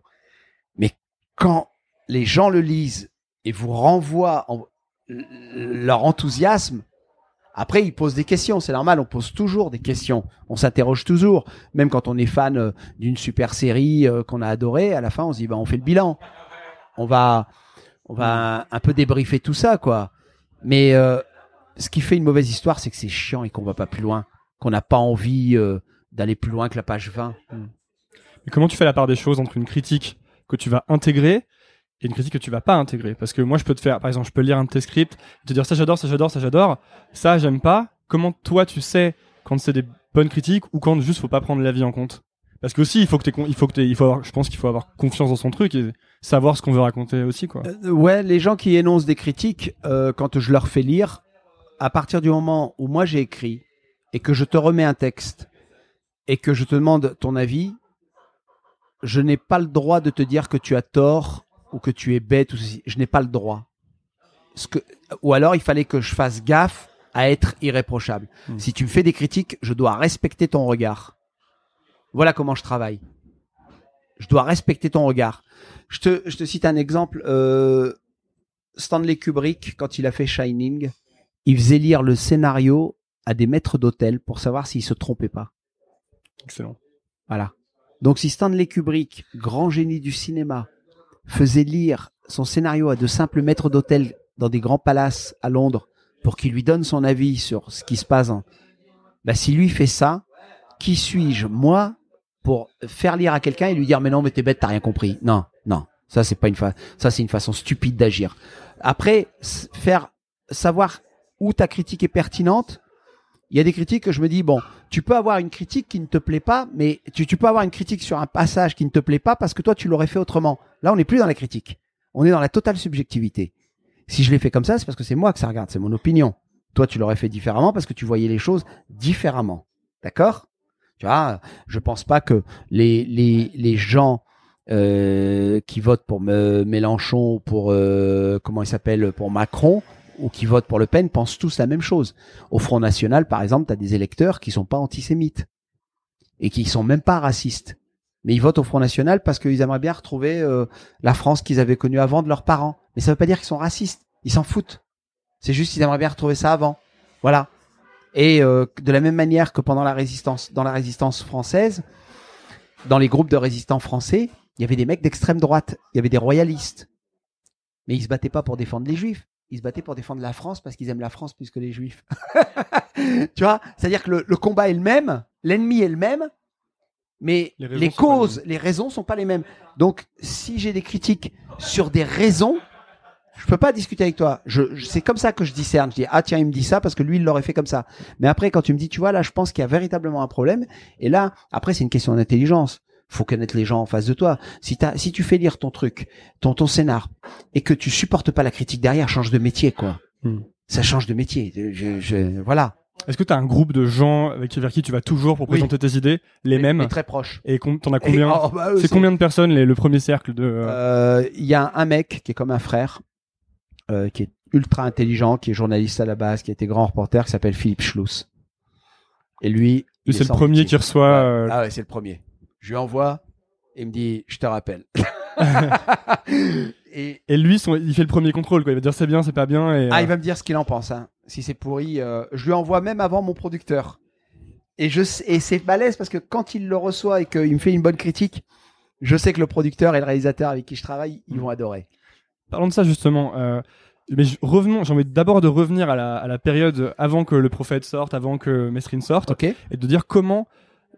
Mais quand les gens le lisent et vous renvoient en- leur enthousiasme, après ils posent des questions, c'est normal, on pose toujours des questions, on s'interroge toujours, même quand on est fan euh, d'une super série euh, qu'on a adorée, à la fin on se dit bah on fait le bilan, on va on va un peu débriefer tout ça quoi. Mais euh, ce qui fait une mauvaise histoire, c'est que c'est chiant et qu'on va pas plus loin, qu'on n'a pas envie euh, d'aller plus loin que la page 20. Mais comment tu fais la part des choses entre une critique que tu vas intégrer et une critique que tu vas pas intégrer? Parce que moi, je peux te faire, par exemple, je peux lire un de tes scripts, te dire ça j'adore, ça j'adore, ça j'adore, ça j'aime pas. Comment toi tu sais quand c'est des bonnes critiques ou quand juste faut pas prendre l'avis en compte? Parce que aussi, il faut que il faut que il faut avoir, je pense qu'il faut avoir confiance dans son truc et savoir ce qu'on veut raconter aussi, quoi. Euh, ouais, les gens qui énoncent des critiques, euh, quand je leur fais lire, à partir du moment où moi j'ai écrit et que je te remets un texte et que je te demande ton avis, je n'ai pas le droit de te dire que tu as tort ou que tu es bête ou ceci. Je n'ai pas le droit. Ce que, ou alors il fallait que je fasse gaffe à être irréprochable. Si tu me fais des critiques, je dois respecter ton regard. Voilà comment je travaille. Je dois respecter ton regard. Je te, je te cite un exemple. euh, Stanley Kubrick, quand il a fait Shining, il faisait lire le scénario à des maîtres d'hôtel pour savoir s'ils se trompaient pas. Excellent. Voilà. Donc si Stanley Kubrick, grand génie du cinéma, faisait lire son scénario à de simples maîtres d'hôtel dans des grands palaces à Londres pour qu'il lui donne son avis sur ce qui se passe, en... bah, si lui fait ça, qui suis-je moi pour faire lire à quelqu'un et lui dire mais non mais t'es bête t'as rien compris non non ça c'est pas une fa... ça c'est une façon stupide d'agir après faire savoir où ta critique est pertinente il y a des critiques que je me dis bon tu peux avoir une critique qui ne te plaît pas mais tu, peux avoir une critique sur un passage qui ne te plaît pas parce que toi tu l'aurais fait autrement. Là on n'est plus dans la critique. On est dans la totale subjectivité. Si je l'ai fait comme ça c'est parce que c'est moi que ça regarde c'est mon opinion. Toi tu l'aurais fait différemment parce que tu voyais les choses différemment. D'accord? Tu vois, je pense pas que les, gens euh, qui votent pour me- Mélenchon ou pour euh, comment il s'appelle pour Macron ou qui votent pour Le Pen pensent tous la même chose. Au Front National, par exemple, tu as des électeurs qui sont pas antisémites et qui sont même pas racistes. Mais ils votent au Front National parce qu'ils aimeraient bien retrouver euh, la France qu'ils avaient connue avant de leurs parents. Mais ça veut pas dire qu'ils sont racistes. Ils s'en foutent. C'est juste qu'ils aimeraient bien retrouver ça avant. Voilà. Et euh, de la même manière que pendant la résistance, dans la résistance française, dans les groupes de résistants français, il y avait des mecs d'extrême droite, il y avait des royalistes. Mais ils se battaient pas pour défendre les juifs, ils se battaient pour défendre la France parce qu'ils aiment la France plus que les juifs. tu vois? C'est-à-dire que le, le combat est le même, l'ennemi est le même, mais Les pas les causes, les raisons sont pas les mêmes. Donc, si j'ai des critiques sur des raisons, je peux pas discuter avec toi. Je, je- c'est comme ça que je discerne. Je dis ah tiens il me dit ça parce que lui il l'aurait fait comme ça. Mais après quand tu me dis tu vois là je pense qu'il y a véritablement un problème et là après c'est une question d'intelligence. Faut connaître les gens en face de toi. Si si tu fais lire ton truc, ton ton scénar, et que tu supportes pas la critique derrière, change de métier quoi. Hmm. Ça change de métier. Je, je- voilà. Est-ce que tu as un groupe de gens avec vers qui tu vas toujours pour Oui. présenter tes idées, les mêmes mais très proche. Et t'en as combien oh, bah, C'est combien de personnes les- le premier cercle de euh, Euh, Il y a un mec qui est comme un frère, euh, qui est ultra intelligent, qui est journaliste à la base, qui a été grand reporter, qui s'appelle Philippe Schluss. Et lui, c'est est le premier qui reçoit euh, Ah ouais, c'est le premier. Je lui envoie, et il me dit, je te rappelle. et et lui son- il fait le premier contrôle quoi, il va dire c'est bien, c'est pas bien et ah, euh, il va me dire ce qu'il en pense. Hein. Si c'est pourri, euh, je lui envoie même avant mon producteur. Et je et c'est balèze parce que quand il le reçoit et qu'il me fait une bonne critique, je sais que le producteur et le réalisateur avec qui je travaille, ils vont adorer. Parlons de ça justement. euh, mais revenons, j'ai envie d'abord de revenir à la, à la période avant que le prophète sorte, avant que Mesrine sorte, et de dire comment.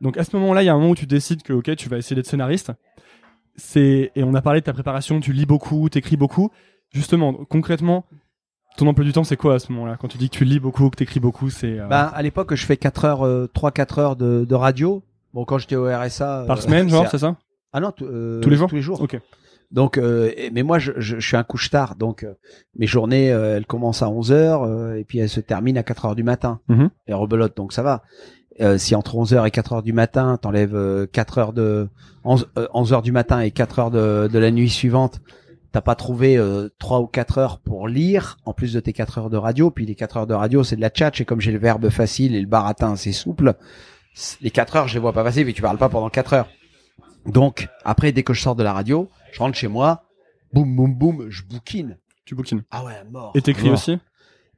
Donc à ce moment-là, il y a un moment où tu décides que ok, tu vas essayer d'être scénariste. C'est et on a parlé de ta préparation, tu lis beaucoup, t'écris beaucoup. Justement, concrètement, ton emploi du temps, c'est quoi à ce moment-là? Quand tu dis que tu lis beaucoup, que t'écris beaucoup, c'est euh, Ben, à l'époque, je fais 4 heures, euh, 3-4 heures de, de radio. Bon, quand j'étais au RSA. par euh, semaine, genre, c'est ça? Ah non, euh, Tous les jours? Tous les jours. Ok. Donc, euh, mais moi, je, je, je suis un couche tard, donc euh, mes journées, euh, elles commencent à 11 heures euh, et puis elles se terminent à 4 heures du matin. Mhm. Et rebelote, donc ça va. Euh, si entre 11 heures et 4 heures du matin, t'enlèves euh, 4 heures de 11, euh, 11 heures du matin et 4 heures de, de la nuit suivante, t'as pas trouvé euh, 3 ou 4 heures pour lire, en plus de tes 4 heures de radio. Puis les 4 heures de radio, c'est de la tchatch, et comme j'ai le verbe facile et le baratin, c'est souple, les 4 heures, je les vois pas passer, mais tu parles pas pendant 4 heures. Donc, après, dès que je sors de la radio, je rentre chez moi, boum, boum, boum, je bouquine. Tu bouquines. Ah ouais, mort. Et t'écris aussi?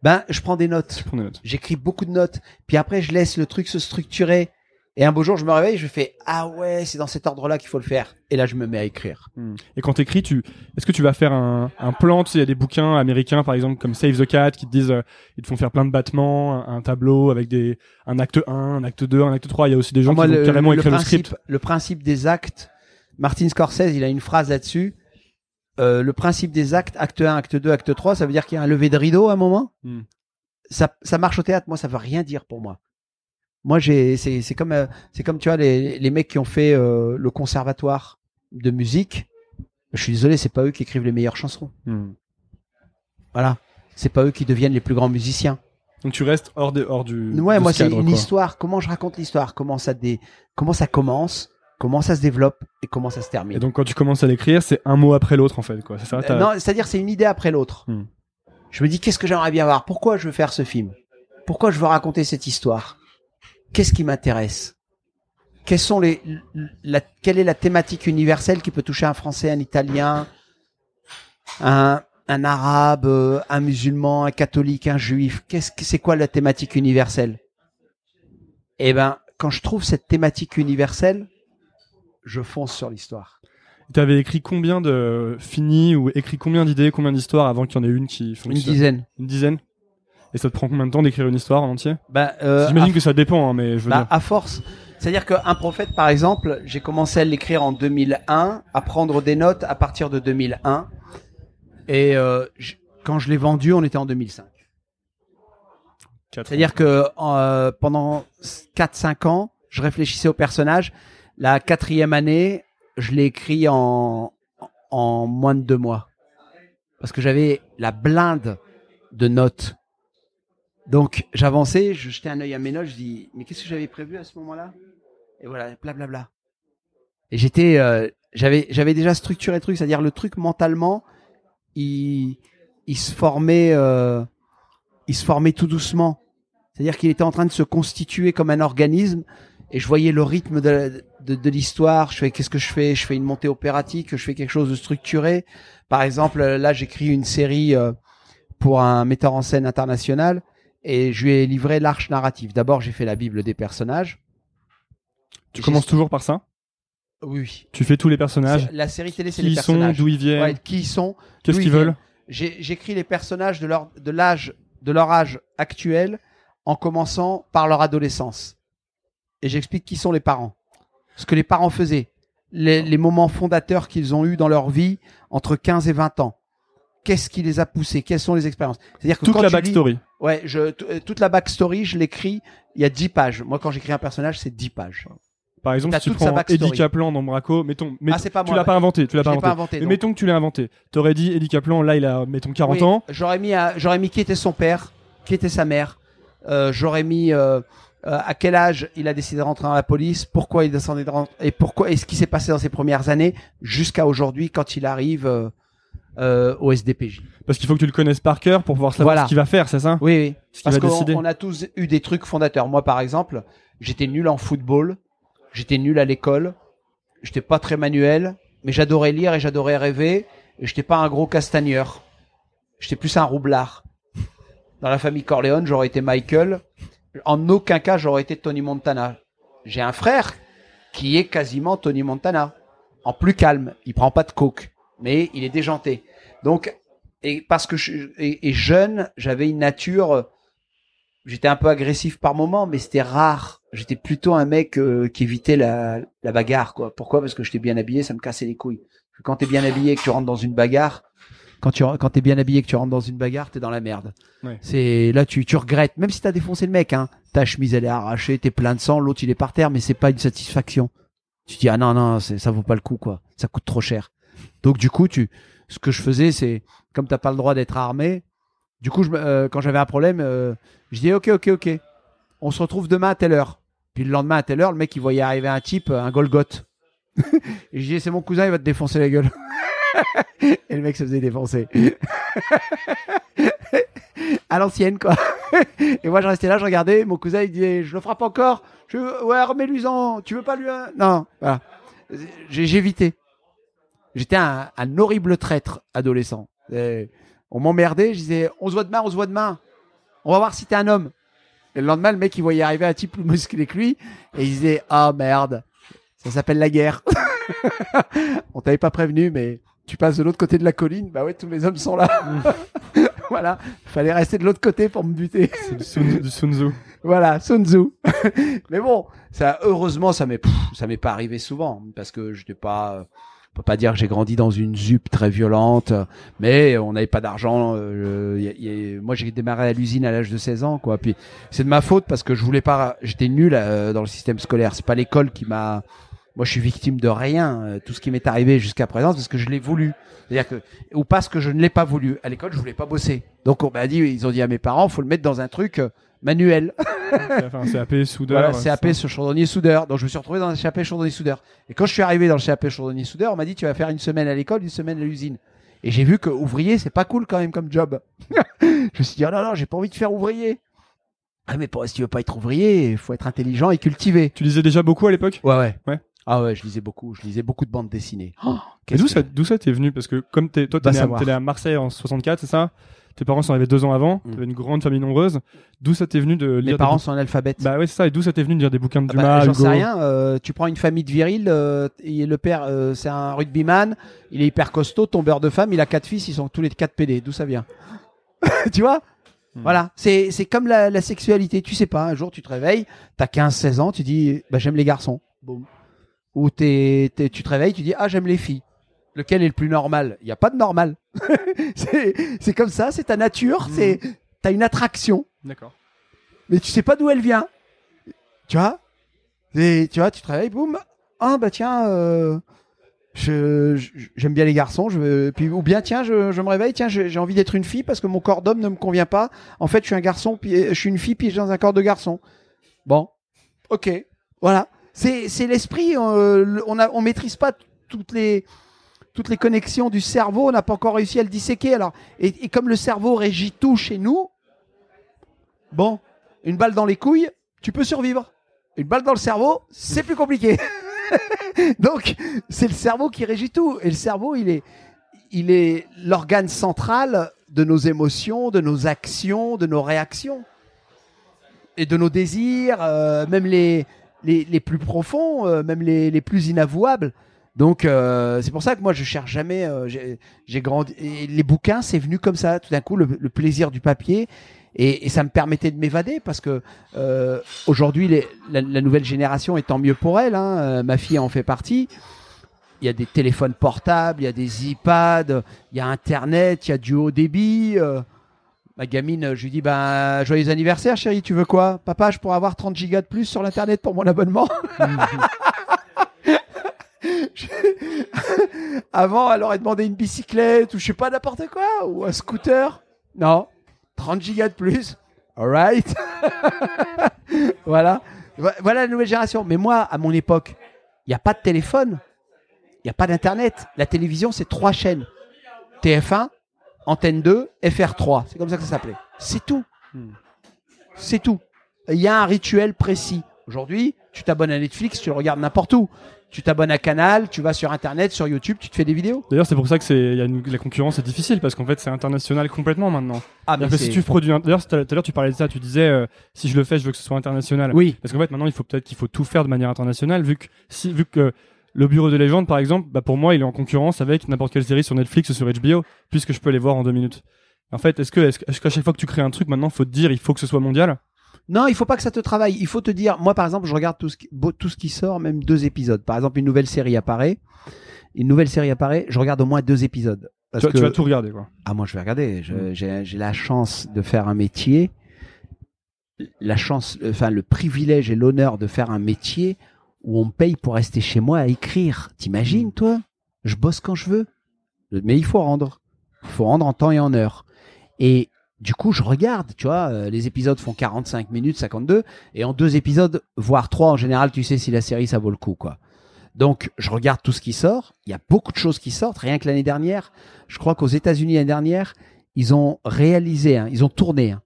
Ben, je prends des notes. Tu prends des notes. J'écris beaucoup de notes. Puis après, je laisse le truc se structurer. Et un beau jour, je me réveille, je fais ah ouais, c'est dans cet ordre-là qu'il faut le faire. Et là, je me mets à écrire. Et quand t'écris, tu, est-ce que tu vas faire un, un plan? Tu sais, il y a des bouquins américains, par exemple, comme Save the Cat, qui te disent, euh, ils te font faire plein de battements, un, un tableau avec des, un acte 1, un acte 2, un acte 3. Il y a aussi des gens Ah, moi, qui vont le, carrément le écrire principe, le script. le principe des actes. Martin Scorsese, il a une phrase là-dessus. Euh, le principe des actes, acte 1, acte 2, acte 3, ça veut dire qu'il y a un lever de rideau à un moment. Hmm. Ça, ça marche au théâtre. Moi, ça veut rien dire pour moi. Moi, j'ai, c'est, c'est comme, euh, c'est comme tu vois les, les mecs qui ont fait euh, le conservatoire de musique. Je suis désolé, c'est pas eux qui écrivent les meilleures chansons. Hmm. Voilà. C'est pas eux qui deviennent les plus grands musiciens. Donc tu restes hors, de, hors du. Ouais, de moi ce c'est cadre, une quoi. histoire. Comment je raconte l'histoire? Comment ça dé... Comment ça commence? Comment ça se développe et comment ça se termine. Et donc quand tu commences à l'écrire, c'est un mot après l'autre, en fait, quoi. C'est ça Euh, Non, c'est-à-dire c'est une idée après l'autre. Hmm. Je me dis qu'est-ce que j'aimerais bien voir? Pourquoi je veux faire ce film? Pourquoi je veux raconter cette histoire? Qu'est-ce qui m'intéresse? Quels sont les la, quelle est la thématique universelle qui peut toucher un Français, un Italien, un un Arabe, euh, un musulman, un catholique, un juif? Qu'est-ce que c'est quoi la thématique universelle? Eh ben, quand je trouve cette thématique universelle, je fonce sur l'histoire. T'avais écrit combien de finis ou écrit combien d'idées, combien d'histoires avant qu'il y en ait une qui Une fonctionne dizaine. Une dizaine. Et ça te prend combien de temps d'écrire une histoire en entier Ben, euh, J'imagine que ça dépend, hein, mais je veux Bah, dire. à force. C'est-à-dire qu'un prophète, par exemple, j'ai commencé à l'écrire en 2001, à prendre des notes à partir de 2001. Et euh, quand je l'ai vendu, on était en 2005. Quatre C'est-à-dire que euh, pendant 4-5 ans, je réfléchissais au personnage. La quatrième année, je l'ai écrit en, en moins de deux mois. Parce que j'avais la blinde de notes. Donc j'avançais, je jetais un œil à mes notes, je dis mais qu'est-ce que j'avais prévu à ce moment-là? Et voilà, blablabla. Et j'étais, euh, j'avais, j'avais déjà structuré le truc, c'est-à-dire le truc mentalement, il, il se formait, euh, il se formait tout doucement. C'est-à-dire qu'il était en train de se constituer comme un organisme, et je voyais le rythme de, de, de l'histoire. Je fais qu'est-ce que je fais? Je fais une montée opératique, je fais quelque chose de structuré. Par exemple, là, j'écris une série euh, pour un metteur en scène international et je lui ai livré l'arche narrative. D'abord, j'ai fait la Bible des personnages. Tu commences toujours par ça? Oui. Tu fais tous les personnages La série télé, c'est Qui les ils sont, personnages. d'où ils viennent, Ouais, qui ils sont, qu'est-ce qu'ils veulent? J'écris les personnages de leur de l'âge de leur âge actuel en commençant par leur adolescence. Et j'explique qui sont les parents, ce que les parents faisaient, les, les moments fondateurs qu'ils ont eus dans leur vie entre 15 et 20 ans. Qu'est-ce qui les a poussés? Quelles sont les expériences? C'est-à-dire que Toute quand la lis- backstory. Ouais, je, euh, toute la backstory, je l'écris. Il y a 10 pages. Moi, quand j'écris un personnage, c'est 10 pages. Par exemple, si tu toute sa prends backstory. Eddie Kaplan dans Braco, mettons, Ah, c'est pas tu l'as pas inventé, tu l'as pas inventé. pas inventé, mais non. mettons que tu l'as inventé. T'aurais dit Eddie Kaplan, là, il a, mettons, 40 Oui, ans. J'aurais mis, j'aurais mis qui était son père, qui était sa mère. Euh, j'aurais mis euh, euh, à quel âge il a décidé de rentrer dans la police, pourquoi il descendait de et pourquoi et ce qui s'est passé dans ses premières années jusqu'à aujourd'hui quand il arrive euh, euh, au SDPJ. Parce qu'il faut que tu le connaisses par cœur pour pouvoir savoir Voilà. ce qu'il va faire, c'est ça? Oui, oui. Ce qu'il Parce qu'on a tous eu des trucs fondateurs. Moi, par exemple, j'étais nul en football, j'étais nul à l'école, j'étais pas très manuel, mais j'adorais lire et j'adorais rêver, et j'étais pas un gros castagneur. J'étais plus un roublard. Dans la famille Corleone, j'aurais été Michael. En aucun cas, j'aurais été Tony Montana. J'ai un frère qui est quasiment Tony Montana. En plus calme. Il prend pas de coke. Mais il est déjanté. Donc, et parce que je, et, jeune, j'avais une nature, j'étais un peu agressif par moment, mais c'était rare. J'étais plutôt un mec euh, qui évitait la, la bagarre, quoi. Pourquoi? Parce que j'étais bien habillé, ça me cassait les couilles. Parce que Quand t'es bien habillé et que tu rentres dans une bagarre, quand tu quand t'es bien habillé et que tu rentres dans une bagarre, t'es dans la merde. Ouais. C'est là tu tu regrettes, même si t'as défoncé le mec, hein. Ta chemise elle est arrachée, t'es plein de sang, l'autre il est par terre, mais c'est pas une satisfaction. Tu dis ah non non, ça vaut pas le coup quoi. Ça coûte trop cher. Donc du coup tu, ce que je faisais c'est comme t'as pas le droit d'être armé, du coup je, euh, quand j'avais un problème, euh, je dis ok ok ok, on se retrouve demain à telle heure. Puis le lendemain à telle heure, le mec il voyait arriver un type, un Golgoth. Et je dis c'est mon cousin, il va te défoncer la gueule. Et le mec se faisait défoncer. à l'ancienne, quoi. Et moi, je restais là, je regardais. Mon cousin, il disait, je le frappe encore. Je, ouais, remets-lui-en. Tu veux pas lui, un- non. Voilà. Évité. J'étais un, horrible traître adolescent. On m'emmerdait. Je disais, on se voit demain, on se voit demain. On va voir si t'es un homme. Et le lendemain, le mec, il voyait arriver un type plus musclé que lui. Et il disait, ah merde, ça s'appelle la guerre. on t'avait pas prévenu, mais tu passes de l'autre côté de la colline. Bah ouais, tous les hommes sont là. voilà. Fallait rester de l'autre côté pour me buter. C'est du Sun, du Sun Tzu. Voilà, Sun Tzu. Mais bon, ça, heureusement, ça m'est, ça m'est pas arrivé souvent parce que je n'ai pas, on peut pas dire que j'ai grandi dans une ZUP très violente, mais on n'avait pas d'argent. euh, y a- y a- moi, j'ai démarré à l'usine à l'âge de 16 ans, quoi. Puis c'est de ma faute parce que je voulais pas, j'étais nul euh, dans le système scolaire. C'est pas l'école qui m'a, moi, je suis victime de rien. Euh, Tout ce qui m'est arrivé jusqu'à présent, c'est parce que je l'ai voulu. C'est-à-dire que, ou parce que je ne l'ai pas voulu. À l'école, je voulais pas bosser. Donc, on m'a dit, ils ont dit à mes parents, faut le mettre dans un truc euh, manuel. Enfin, un CAP, soudeur. Voilà, euh, CAP ça. sur chaudronnier soudeur. Donc je me suis retrouvé dans un CAP chaudronnier soudeur. Et quand je suis arrivé dans le CAP chaudronnier soudeur, on m'a dit tu vas faire une semaine à l'école, une semaine à l'usine. Et j'ai vu que ouvrier c'est pas cool quand même comme job. je me suis dit oh non non j'ai pas envie de faire ouvrier. Ah mais pour, si tu veux pas être ouvrier, il faut être intelligent et cultivé. Tu lisais déjà beaucoup à l'époque? Ouais ouais. Ouais. Ah ouais je lisais beaucoup, je lisais beaucoup de bandes dessinées. Oh, Et qu'est-ce d'où que- ça, d'où ça t'es venu? Parce que comme t'es, toi, t'es né, à, savoir. t'es né à Marseille en 64, c'est ça? Tes parents sont arrivés deux ans avant. Mm. T'avais une grande famille nombreuse. D'où ça t'est venu de lire Mes des parents bouquins sont analphabètes. Bah ouais, c'est ça. Et d'où ça t'est venu de lire des bouquins de Ah bah, Dumas, J'en Hugo sais rien. euh, tu prends une famille de virils. euh, et le père, euh, c'est un rugbyman. Il est hyper costaud, tombeur de femme. Il a quatre fils. Ils sont tous les quatre PD. D'où ça vient? Tu vois? Hmm. Voilà. C'est c'est comme la, la sexualité. Tu sais pas. Un jour, tu te réveilles. T'as 15-16 ans. Tu dis, bah, j'aime les garçons. Boum. Ou t'es, t'es- tu te réveilles. Tu dis, ah, j'aime les filles. Lequel est le plus normal? Il y a pas de normal. c'est c'est comme ça. C'est ta nature. C'est t'as une attraction D'accord. mais tu sais pas d'où elle vient. Tu vois? Et tu vois, tu te réveilles, boum. Ah bah tiens, euh, je je- j'aime bien les garçons. Je puis ou bien tiens, je, je me réveille, tiens, j'ai j'ai envie d'être une fille parce que mon corps d'homme ne me convient pas. En fait, je suis un garçon, puis je suis une fille, puis je suis dans un corps de garçon. Bon, ok, voilà. C'est l'esprit. euh, le- on a on maîtrise pas toutes les toutes les connexions du cerveau. On n'a pas encore réussi à le disséquer. Alors et, et comme le cerveau régit tout chez nous, Bon, une balle dans les couilles, tu peux survivre. Une balle dans le cerveau, c'est plus compliqué. Donc, c'est le cerveau qui régit tout. Et le cerveau, il est, il est l'organe central de nos émotions, de nos actions, de nos réactions. Et de nos désirs, euh, même les, les, plus profonds, euh, même les, les plus inavouables. Donc, euh, c'est pour ça que moi, je cherche jamais. euh, j'ai grandi. Et les bouquins, c'est venu comme ça. Tout d'un coup, le, plaisir du papier. Et, ça me permettait de m'évader parce que aujourd'hui, la, nouvelle génération, et tant mieux pour elle, hein, ma fille en fait partie. Il y a des téléphones portables, il y a des iPads, il y a Internet, il y a du haut débit. Ma gamine, je lui dis ben joyeux anniversaire chérie, tu veux quoi? Papa, je pourrais avoir 30 gigas de plus sur l'internet pour mon abonnement. Avant, elle aurait demandé une bicyclette ou je sais pas n'importe quoi ou un scooter. Non, 30 gigas de plus. Alright. voilà. Vo- Voilà la nouvelle génération. Mais moi, à mon époque, il n'y a pas de téléphone. Il n'y a pas d'internet. La télévision, c'est trois chaînes. TF1, Antenne 2, FR3. C'est comme ça que ça s'appelait. C'est tout. C'est tout. Il y a un rituel précis. Aujourd'hui, tu t'abonnes à Netflix, tu le regardes n'importe où. Tu t'abonnes à Canal, tu vas sur Internet, sur YouTube, tu te fais des vidéos. D'ailleurs, c'est pour ça que c'est, il y a une- la concurrence est difficile parce qu'en fait, c'est international complètement maintenant. Ah, C'est-à-dire que si tu produis, un- d'ailleurs, tout à l'heure, tu parlais de ça, tu disais, euh, si je le fais, je veux que ce soit international. Oui. Parce qu'en fait, maintenant, il faut peut-être qu'il faut tout faire de manière internationale, vu que si, vu que le Bureau de légende, par exemple, bah, pour moi, il est en concurrence avec n'importe quelle série sur Netflix ou sur HBO, puisque je peux les voir en deux minutes. En fait, est-ce que, est-ce qu'à chaque fois que tu crées un truc, maintenant, faut te dire, il faut que ce soit mondial? Non, il faut pas que ça te travaille. Il faut te dire, moi par exemple, je regarde tout ce qui, beau- tout ce qui sort, même deux épisodes. Par exemple, une nouvelle série apparaît. Une nouvelle série apparaît, je regarde au moins deux épisodes. Parce Tu, que... tu vas tout regarder, quoi. Ah, moi je vais regarder. Mm. J'ai j'ai la chance de faire un métier. La chance, enfin le privilège et l'honneur de faire un métier où on me paye pour rester chez moi à écrire. T'imagines, toi? Je bosse quand je veux. Mais il faut rendre. Il faut rendre en temps et en heure. Et du coup, je regarde, tu vois, euh, les épisodes font 45 minutes, 52, et en deux épisodes, voire trois, en général, tu sais si la série, ça vaut le coup, quoi. Donc, je regarde tout ce qui sort. Il y a beaucoup de choses qui sortent. Rien que l'année dernière, je crois qu'aux États-Unis l'année dernière, ils ont réalisé, hein, ils ont tourné hein,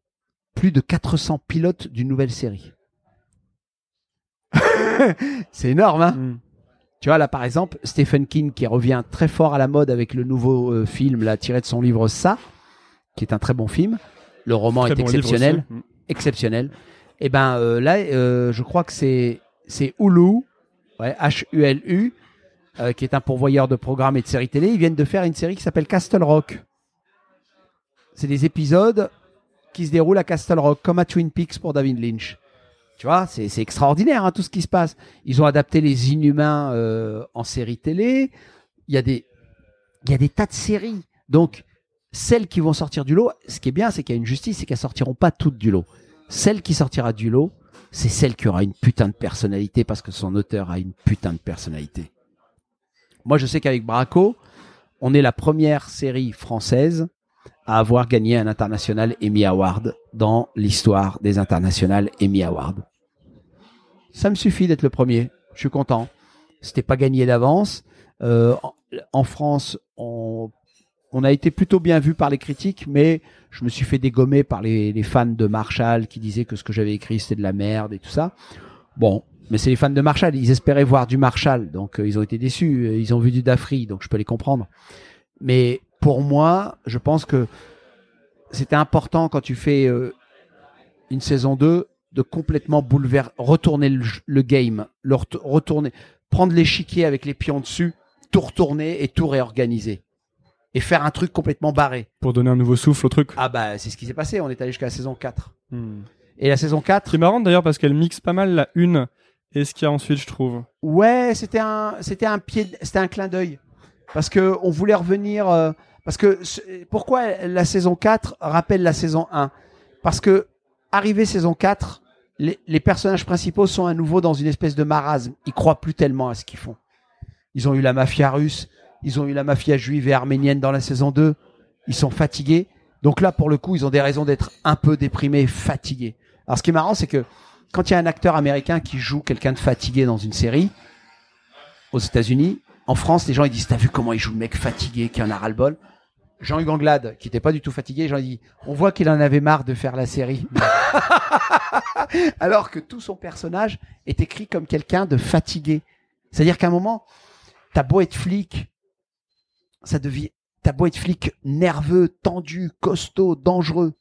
plus de 400 pilotes d'une nouvelle série. C'est énorme, hein Mm. Tu vois, là, par exemple, Stephen King qui revient très fort à la mode avec le nouveau euh, film, là, tiré de son livre Ça, qui est un très bon film. Le roman Très est bon exceptionnel. Mm. exceptionnel. Et ben euh, là, euh, je crois que c'est c'est Hulu, ouais, H-U-L-U, qui est un pourvoyeur de programmes et de séries télé. Ils viennent de faire une série qui s'appelle Castle Rock. C'est des épisodes qui se déroulent à Castle Rock, comme à Twin Peaks pour David Lynch. Tu vois, c'est extraordinaire hein, tout ce qui se passe. Ils ont adapté les Inhumains euh, en série télé. Il y a des il y a des tas de séries. Donc celles qui vont sortir du lot, ce qui est bien, c'est qu'il y a une justice, c'est qu'elles sortiront pas toutes du lot. Celle qui sortira du lot, c'est celle qui aura une putain de personnalité parce que son auteur a une putain de personnalité. Moi, je sais qu'avec Braco, on est la première série française à avoir gagné un international Emmy Award dans l'histoire des internationales Emmy Awards. Ça me suffit d'être le premier. Je suis content. C'était pas gagné d'avance. Euh, en, France, on, a été plutôt bien vu par les critiques, mais je me suis fait dégommer par les, fans de Marshall qui disaient que ce que j'avais écrit c'était de la merde et tout ça. Bon, mais c'est les fans de Marshall. Ils espéraient voir du Marshall, donc euh, ils ont été déçus. Euh, Ils ont vu du Dafri, donc je peux les comprendre. Mais pour moi, je pense que c'était important quand tu fais une saison 2 de complètement bouleverser, retourner le, game, le ret- retourner, prendre l'échiquier avec les pions dessus, tout retourner et tout réorganiser. Et faire un truc complètement barré. Pour donner un nouveau souffle au truc. Ah bah c'est ce qui s'est passé, on est allé jusqu'à la saison 4. Mm. Et la saison 4, Qui est marrante d'ailleurs parce qu'elle mixe pas mal la une et ce qu'il y a ensuite, je trouve. Ouais, c'était un, c'était un pied, c'était un clin d'œil, parce que on voulait revenir, euh, parce que pourquoi la saison 4 rappelle la saison 1 Parce que arrivé saison 4, les, personnages principaux sont à nouveau dans une espèce de marasme. Ils croient plus tellement à ce qu'ils font. Ils ont eu la mafia russe, ils ont eu la mafia juive et arménienne dans la saison 2. Ils sont fatigués. Donc là, pour le coup, ils ont des raisons d'être un peu déprimés, fatigués. Alors, ce qui est marrant, c'est que quand il y a un acteur américain qui joue quelqu'un de fatigué dans une série, aux États-Unis, en France, les gens ils disent T'as vu comment il joue le mec fatigué qui en a ras-le-bol? Jean-Hugues Anglade, qui était pas du tout fatigué, j'en ai dit On voit qu'il en avait marre de faire la série. Alors que tout son personnage est écrit comme quelqu'un de fatigué. C'est-à-dire qu'à un moment, t'as beau être flic, ça devient. T'as beau être flic nerveux, tendu, costaud, dangereux.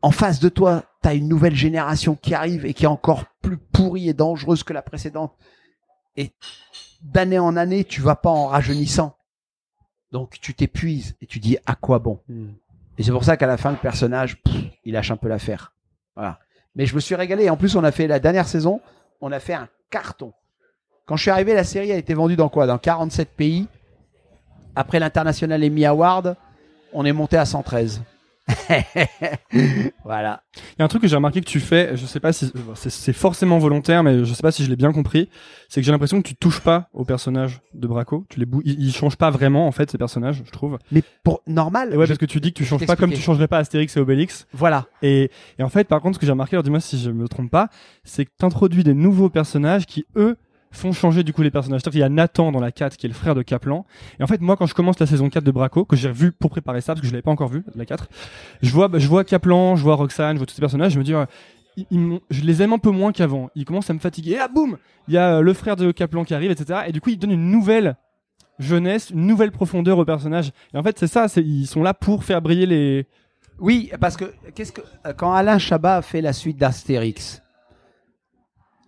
En face de toi, t'as une nouvelle génération qui arrive et qui est encore plus pourrie et dangereuse que la précédente. Et d'année en année, tu vas pas en rajeunissant. Donc tu t'épuises et tu dis à quoi bon. Et c'est pour ça qu'à la fin, le personnage, pff, il lâche un peu l'affaire. Voilà. Mais je me suis régalé. En plus, on a fait la dernière saison, on a fait un carton. Quand je suis arrivé, la série a été vendue dans quoi? Dans 47 pays. Après l'international Emmy Award, on est monté à 113. voilà. Il y a un truc que j'ai remarqué que tu fais, je sais pas si c'est- forcément volontaire, mais je sais pas si je l'ai bien compris. C'est que j'ai l'impression que tu touches pas aux personnages de Braco. Tu les bou- ils, ils changent pas vraiment en fait ces personnages, je trouve. Mais pour normal. Et ouais, parce que tu dis que tu changes pas comme tu changerais pas Astérix et Obélix. Voilà. Et, et en fait, par contre, ce que j'ai remarqué, alors dis-moi si je me trompe pas, c'est que t'introduis des nouveaux personnages qui eux font changer du coup les personnages. Qu'il y a Nathan dans la 4 qui est le frère de Kaplan. Et en fait, moi, quand je commence la saison 4 de Braco, que j'ai vu pour préparer ça, parce que je l'avais pas encore vu, la 4, je vois, je vois Kaplan, je vois Roxane, je vois tous ces personnages, je me dis, m'ont- je les aime un peu moins qu'avant. Ils commencent à me fatiguer. Et ah, boum! Il y a euh, le frère de Kaplan qui arrive, etc. Et du coup, ils donnent une nouvelle jeunesse, une nouvelle profondeur aux personnages. Et en fait, c'est ça, ils sont là pour faire briller les, Oui, parce que qu'est-ce que euh, quand Alain Chabat fait la suite d'Astérix,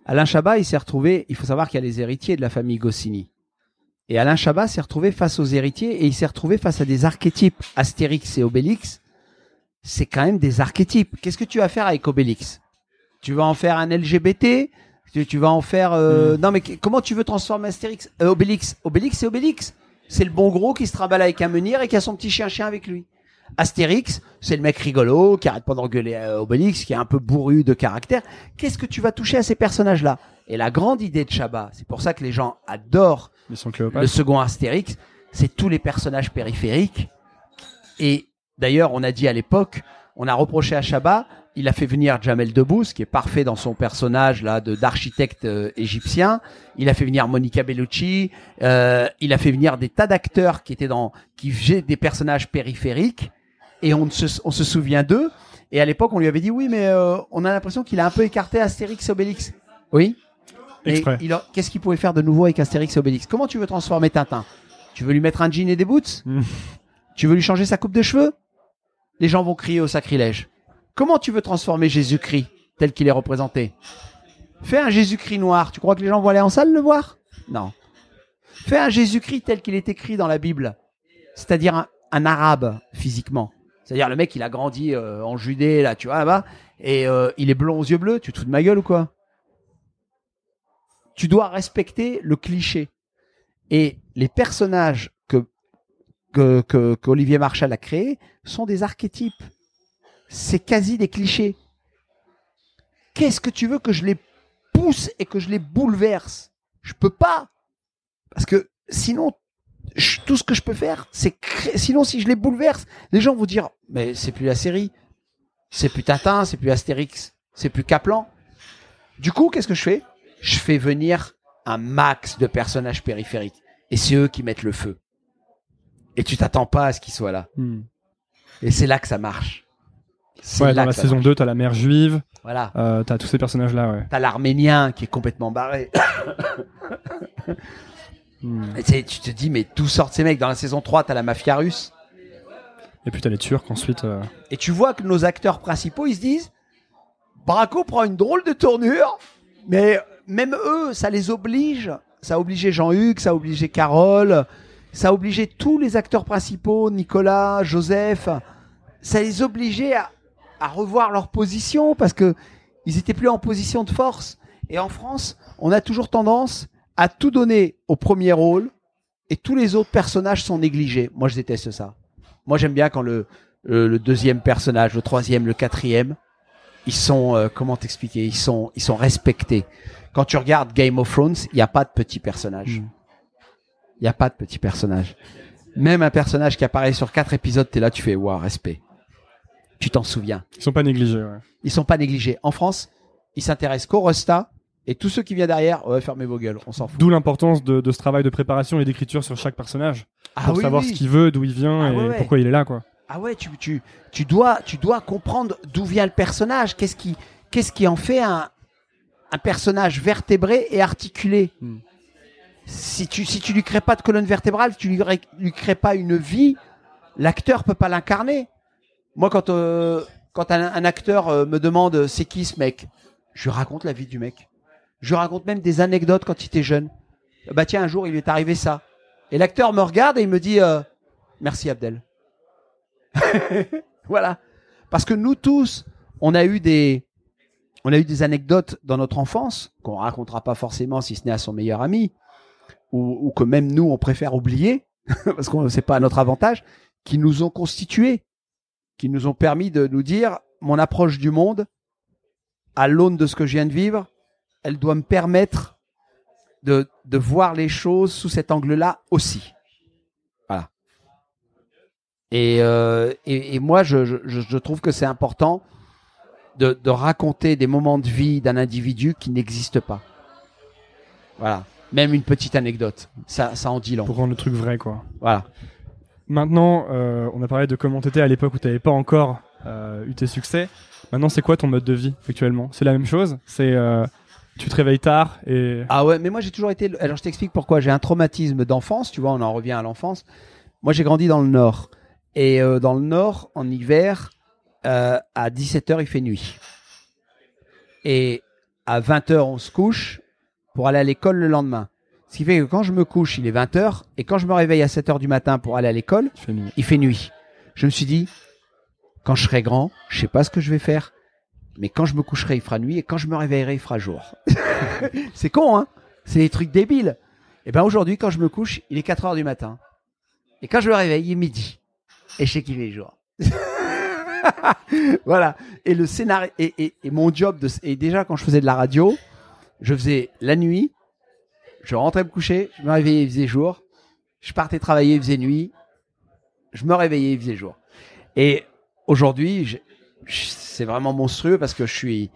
Alain Chabat, il s'est retrouvé. Il faut savoir qu'il y a les héritiers de la famille Goscinny. Et Alain Chabat s'est retrouvé face aux héritiers et il s'est retrouvé face à des archétypes. Astérix et Obélix, c'est quand même des archétypes. Qu'est-ce que tu vas faire avec Obélix? Tu vas en faire un LGBT tu, vas en faire euh, Non, mais comment tu veux transformer Astérix Euh, Obélix? Obélix, c'est Obélix. C'est le bon gros qui se trimballe avec un menhir et qui a son petit chien-chien avec lui. Astérix, c'est le mec rigolo qui arrête pas d'engueuler euh, Obélix, qui est un peu bourru de caractère. Qu'est-ce que tu vas toucher à ces personnages-là? Et la grande idée de Chabat, c'est pour ça que les gens adorent le second Astérix, c'est tous les personnages périphériques. Et d'ailleurs, on a dit à l'époque, on a reproché à Chabat, il a fait venir Jamel Debbouze, qui est parfait dans son personnage là de d'architecte euh, égyptien. Il a fait venir Monica Bellucci. euh, il a fait venir des tas d'acteurs qui étaient dans, qui faisaient des personnages périphériques. Et on, se, on se souvient d'eux. Et à l'époque, on lui avait dit oui, mais euh, on a l'impression qu'il a un peu écarté Astérix et Obélix. Oui. Et il qu'est-ce qu'il pouvait faire de nouveau avec Astérix et Obélix? Comment tu veux transformer Tintin? Tu veux lui mettre un jean et des boots? Mm. Tu veux lui changer sa coupe de cheveux? Les gens vont crier au sacrilège. Comment tu veux transformer Jésus-Christ tel qu'il est représenté? Fais un Jésus-Christ noir. Tu crois que les gens vont aller en salle le voir? Non. Fais un Jésus-Christ tel qu'il est écrit dans la Bible, c'est-à-dire un, un arabe physiquement. C'est-à-dire le mec, il a grandi euh, en Judée, là, tu vois, là-bas, et euh, il est blond aux yeux bleus. Tu te fous de ma gueule ou quoi? Tu dois respecter le cliché. Et les personnages que que que- qu'Olivier Marchal a créés sont des archétypes. C'est quasi des clichés. Qu'est-ce que tu veux que je les pousse et que je les bouleverse? Je peux pas. Parce que sinon, je- tout ce que je peux faire, c'est créer. Sinon, si je les bouleverse, les gens vont dire Mais c'est plus la série. C'est plus Tintin, c'est plus Astérix, c'est plus Kaplan. Du coup, qu'est-ce que je fais? Je fais venir un max de personnages périphériques. Et c'est eux qui mettent le feu. Et tu t'attends pas à ce qu'ils soient là. Hmm. Et c'est là que ça marche. Ouais, dans la saison marche. 2, t'as la mère juive, Voilà. euh, t'as tous ces personnages-là, ouais. T'as l'arménien qui est complètement barré. Hmm. Et tu te dis, mais d'où sortent ces mecs? Dans la saison 3, t'as la mafia russe. Et puis t'as les Turcs ensuite. euh, Et tu vois que nos acteurs principaux, ils se disent, Braco prend une drôle de tournure, mais même eux, ça les oblige. Ça a obligé Jean-Hugues, ça a obligé Carole, ça a obligé tous les acteurs principaux, Nicolas, Joseph. Ça les obligeait à, à revoir leur position parce que ils étaient plus en position de force. Et en France, on a toujours tendance à tout donner au premier rôle et tous les autres personnages sont négligés. Moi, je déteste ça. Moi, j'aime bien quand le, le, le deuxième personnage, le troisième, le quatrième, ils sont, euh, comment t'expliquer, ils sont, ils sont respectés. Quand tu regardes Game of Thrones, il n'y a pas de petits personnages. Il n'y a pas de petits personnages. Même un personnage qui apparaît sur quatre épisodes, t'es là, tu fais, waouh, respect. Tu t'en souviens. Ils sont pas négligés, ouais. Ils sont pas négligés. En France, ils s'intéressent qu'au Rosta et tous ceux qui viennent derrière, ouais, fermez vos gueules, on s'en fout. D'où l'importance de, de ce travail de préparation et d'écriture sur chaque personnage. Ah pour oui, savoir oui. ce qu'il veut, d'où il vient Ah et ouais, ouais. pourquoi il est là, quoi. Ah ouais, tu, tu, tu dois, tu dois comprendre d'où vient le personnage. Qu'est-ce qui, qu'est-ce qui en fait un, un personnage vertébré et articulé. Hmm. Si tu, si tu lui crées pas de colonne vertébrale, tu lui, lui crées pas une vie, l'acteur peut pas l'incarner. Moi, quand, euh, quand un, un acteur euh, me demande euh, c'est qui ce mec, je lui raconte la vie du mec. Je raconte même des anecdotes quand il était jeune. Bah tiens, un jour, il lui est arrivé ça. Et l'acteur me regarde et il me dit euh, merci Abdel. voilà. Parce que nous tous, on a eu des, on a eu des anecdotes dans notre enfance qu'on racontera pas forcément si ce n'est à son meilleur ami, ou, ou que même nous on préfère oublier parce qu'on c'est pas à notre avantage, qui nous ont constitués. qui nous ont permis de nous dire mon approche du monde, à l'aune de ce que je viens de vivre, elle doit me permettre de, de voir les choses sous cet angle-là aussi. Voilà. Et, euh, et, et moi, je, je, je trouve que c'est important de, de raconter des moments de vie d'un individu qui n'existent pas. Voilà. Même une petite anecdote. Ça, ça en dit long. Pour rendre le truc vrai, quoi. Voilà. Maintenant, euh, on a parlé de comment t'étais à l'époque où t'avais pas encore euh, eu tes succès. Maintenant, c'est quoi ton mode de vie actuellement? C'est la même chose? C'est euh, tu te réveilles tard et Ah ouais, mais moi j'ai toujours été. Alors je t'explique pourquoi. J'ai un traumatisme d'enfance, tu vois, on en revient à l'enfance. Moi j'ai grandi dans le Nord. Et euh, dans le Nord, en hiver, euh, à 17h, il fait nuit. Et à 20h, on se couche pour aller à l'école le lendemain. Ce qui fait que quand je me couche, il est 20h. Et quand je me réveille à 7h du matin pour aller à l'école, il fait nuit. il fait nuit. Je me suis dit, quand je serai grand, je sais pas ce que je vais faire. Mais quand je me coucherai, il fera nuit. Et quand je me réveillerai, il fera jour. c'est con, hein? C'est des trucs débiles. Et ben aujourd'hui, quand je me couche, il est 4 heures du matin. Et quand je me réveille, il est midi. Et je sais qu'il est jour. voilà. Et le scénario, et, et, et mon job de, et déjà quand je faisais de la radio, je faisais la nuit, je rentrais me coucher, je me réveillais, il faisait jour. Je partais travailler, il faisait nuit. Je me réveillais, il faisait jour. Et aujourd'hui, c'est vraiment monstrueux parce que je suis,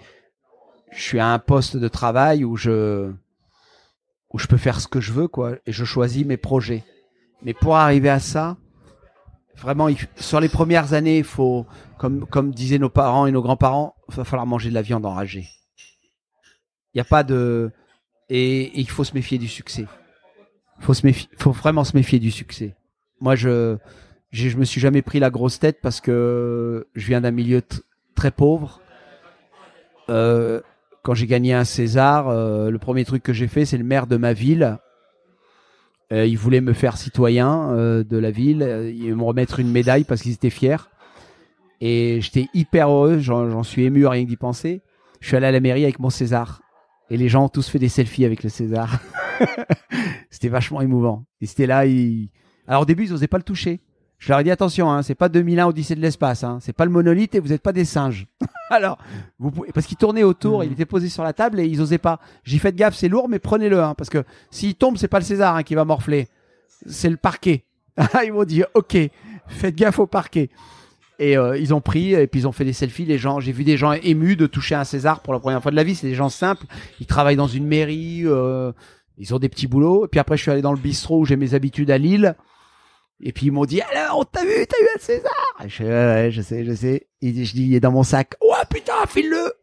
je suis à un poste de travail où je, où je peux faire ce que je veux, quoi, et je choisis mes projets. Mais pour arriver à ça, vraiment, sur les premières années, faut, comme, comme disaient nos parents et nos grands-parents, il va falloir manger de la viande enragée. Il n'y a pas de, et, il faut se méfier du succès. Il faut se méfier, faut vraiment se méfier du succès. Moi, je, j'ai- je me suis jamais pris la grosse tête parce que je viens d'un milieu très pauvre. Euh, quand j'ai gagné un César, euh, le premier truc que j'ai fait, c'est le maire de ma ville. Euh, il voulait me faire citoyen euh, de la ville, euh, ils me remettre une médaille parce qu'ils étaient fiers. Et j'étais hyper heureux, j'en suis ému rien que d'y penser. Je suis allé à la mairie avec mon César. Et les gens ont tous fait des selfies avec le César. c'était vachement émouvant. Ils étaient là. Alors au début, ils n'osaient pas le toucher. Je leur ai dit attention, hein, c'est pas 2001 Odyssée de l'espace, hein, c'est pas le monolithe et vous n'êtes pas des singes. Alors, vous pouvez... parce qu'il tournait autour, il était posé sur la table et ils osaient pas. J'ai fait gaffe, c'est lourd, mais prenez-le, hein, parce que s'il tombe, c'est pas le César hein, qui va morfler, c'est le parquet. ils m'ont dit ok, faites gaffe au parquet. Et euh, ils ont pris et puis ils ont fait des selfies. Les gens, j'ai vu des gens émus de toucher un César pour la première fois de la vie. C'est des gens simples. Ils travaillent dans une mairie. euh, ils ont des petits boulots. Et puis après, je suis allé dans le bistrot où j'ai mes habitudes à Lille. Et puis ils m'ont dit alors, on t'a vu, t'as eu un César? Et Je, ouais, je sais, je sais. Et je dis, il est dans mon sac. Ouais, putain, file-le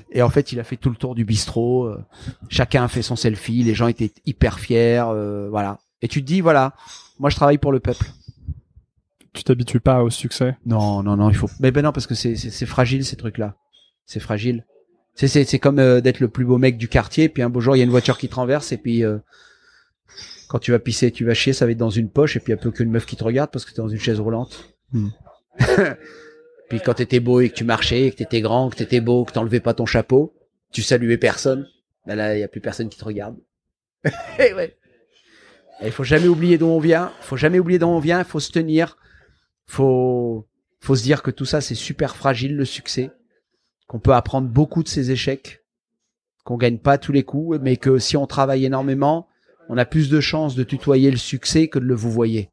Et en fait, il a fait tout le tour du bistrot. euh, chacun a fait son selfie. Les gens étaient hyper fiers. euh, voilà. Et tu te dis, voilà, moi je travaille pour le peuple. Tu t'habitues pas au succès? Non, non, non, il faut. Mais ben non, parce que c'est c'est c'est fragile ces trucs-là. C'est fragile. C'est c'est c'est comme euh, d'être le plus beau mec du quartier, puis un beau jour il y a une voiture qui te renverse et puis euh, quand tu vas pisser, tu vas chier, ça va être dans une poche et puis il y a peu qu'une meuf qui te regarde parce que t'es dans une chaise roulante. Hmm. puis quand t'étais beau et que tu marchais, que t'étais grand, que t'étais beau, que t'enlevais pas ton chapeau, tu saluais personne. Ben là, il y a plus personne qui te regarde. et ouais. Et il faut jamais oublier d'où on vient. Faut jamais oublier d'où on vient. Il faut se tenir. Faut, faut se dire que tout ça c'est super fragile le succès, qu'on peut apprendre beaucoup de ses échecs, qu'on gagne pas à tous les coups, mais que si on travaille énormément, on a plus de chances de tutoyer le succès que de le vous voyer.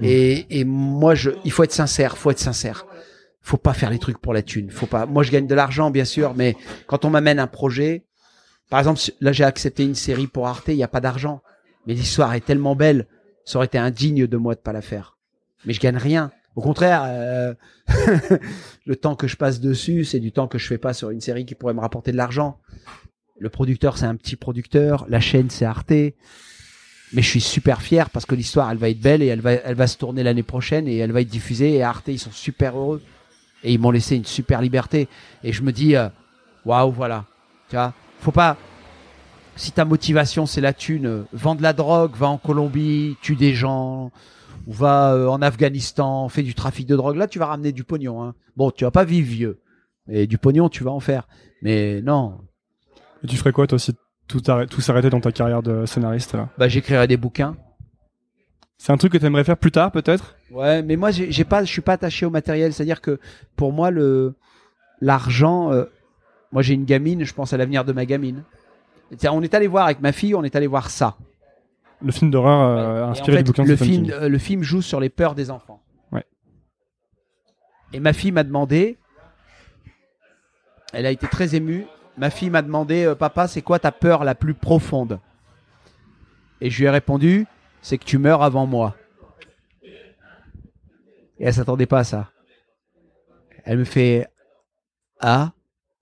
Et, et moi, je, il faut être sincère, faut être sincère. Faut pas faire les trucs pour la thune. Faut pas. Moi, je gagne de l'argent, bien sûr, mais quand on m'amène un projet, par exemple, là, j'ai accepté une série pour Arte, il y a pas d'argent, mais l'histoire est tellement belle, ça aurait été indigne de moi de pas la faire. Mais je gagne rien. Au contraire, euh, le temps que je passe dessus, c'est du temps que je fais pas sur une série qui pourrait me rapporter de l'argent. Le producteur, c'est un petit producteur. La chaîne, c'est Arte. Mais je suis super fier parce que l'histoire, elle va être belle et elle va, elle va se tourner l'année prochaine et elle va être diffusée. Et Arte, ils sont super heureux. Et ils m'ont laissé une super liberté. Et je me dis, euh, waouh, voilà. Tu vois, faut pas. Si ta motivation, c'est la thune, euh, vends de la drogue, va en Colombie, tue des gens, ou va euh, en Afghanistan, fais du trafic de drogue. Là, tu vas ramener du pognon. Hein. Bon, tu vas pas vivre vieux. Et du pognon, tu vas en faire. Mais non, Et tu ferais quoi toi si tout, tout s'arrêtait dans ta carrière de scénariste là bah, j'écrirai des bouquins. C'est un truc que tu aimerais faire plus tard, peut-être? Ouais, mais moi, j'ai pas, je suis pas attaché au matériel. C'est-à-dire que pour moi, le l'argent, euh, moi, j'ai une gamine, je pense à l'avenir de ma gamine. On est allé voir avec ma fille, on est allé voir ça. Le film d'horreur euh, Et en inspiré fait, du bouquin de le Stephen film, King. euh, le film joue sur les peurs des enfants. Ouais. Et ma fille m'a demandé, elle a été très émue. Ma fille m'a demandé, euh, papa, c'est quoi ta peur la plus profonde? Et je lui ai répondu, c'est que tu meurs avant moi. Et elle s'attendait pas à ça. Elle me fait, ah?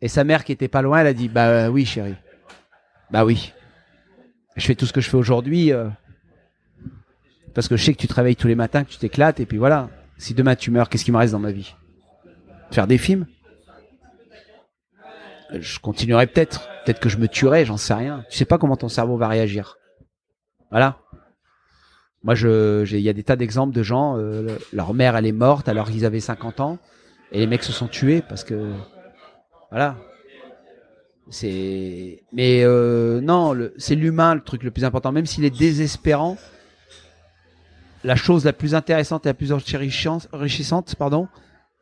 Et sa mère qui était pas loin, elle a dit, bah euh, oui, chérie. Bah oui. Je fais tout ce que je fais aujourd'hui. euh, parce que je sais que tu travailles tous les matins, que tu t'éclates, et puis voilà. Si demain tu meurs, qu'est-ce qui me reste dans ma vie? Faire des films? Je continuerai peut-être. Peut-être que je me tuerai, j'en sais rien. Tu sais pas comment ton cerveau va réagir. Voilà. Moi, je, il y a des tas d'exemples de gens, euh, le- leur mère, elle est morte alors qu'ils avaient 50 ans, et les mecs se sont tués parce que, voilà. C'est, mais euh, non, c'est l'humain le truc le plus important, même s'il est désespérant la chose la plus intéressante et la plus enrichissante, pardon,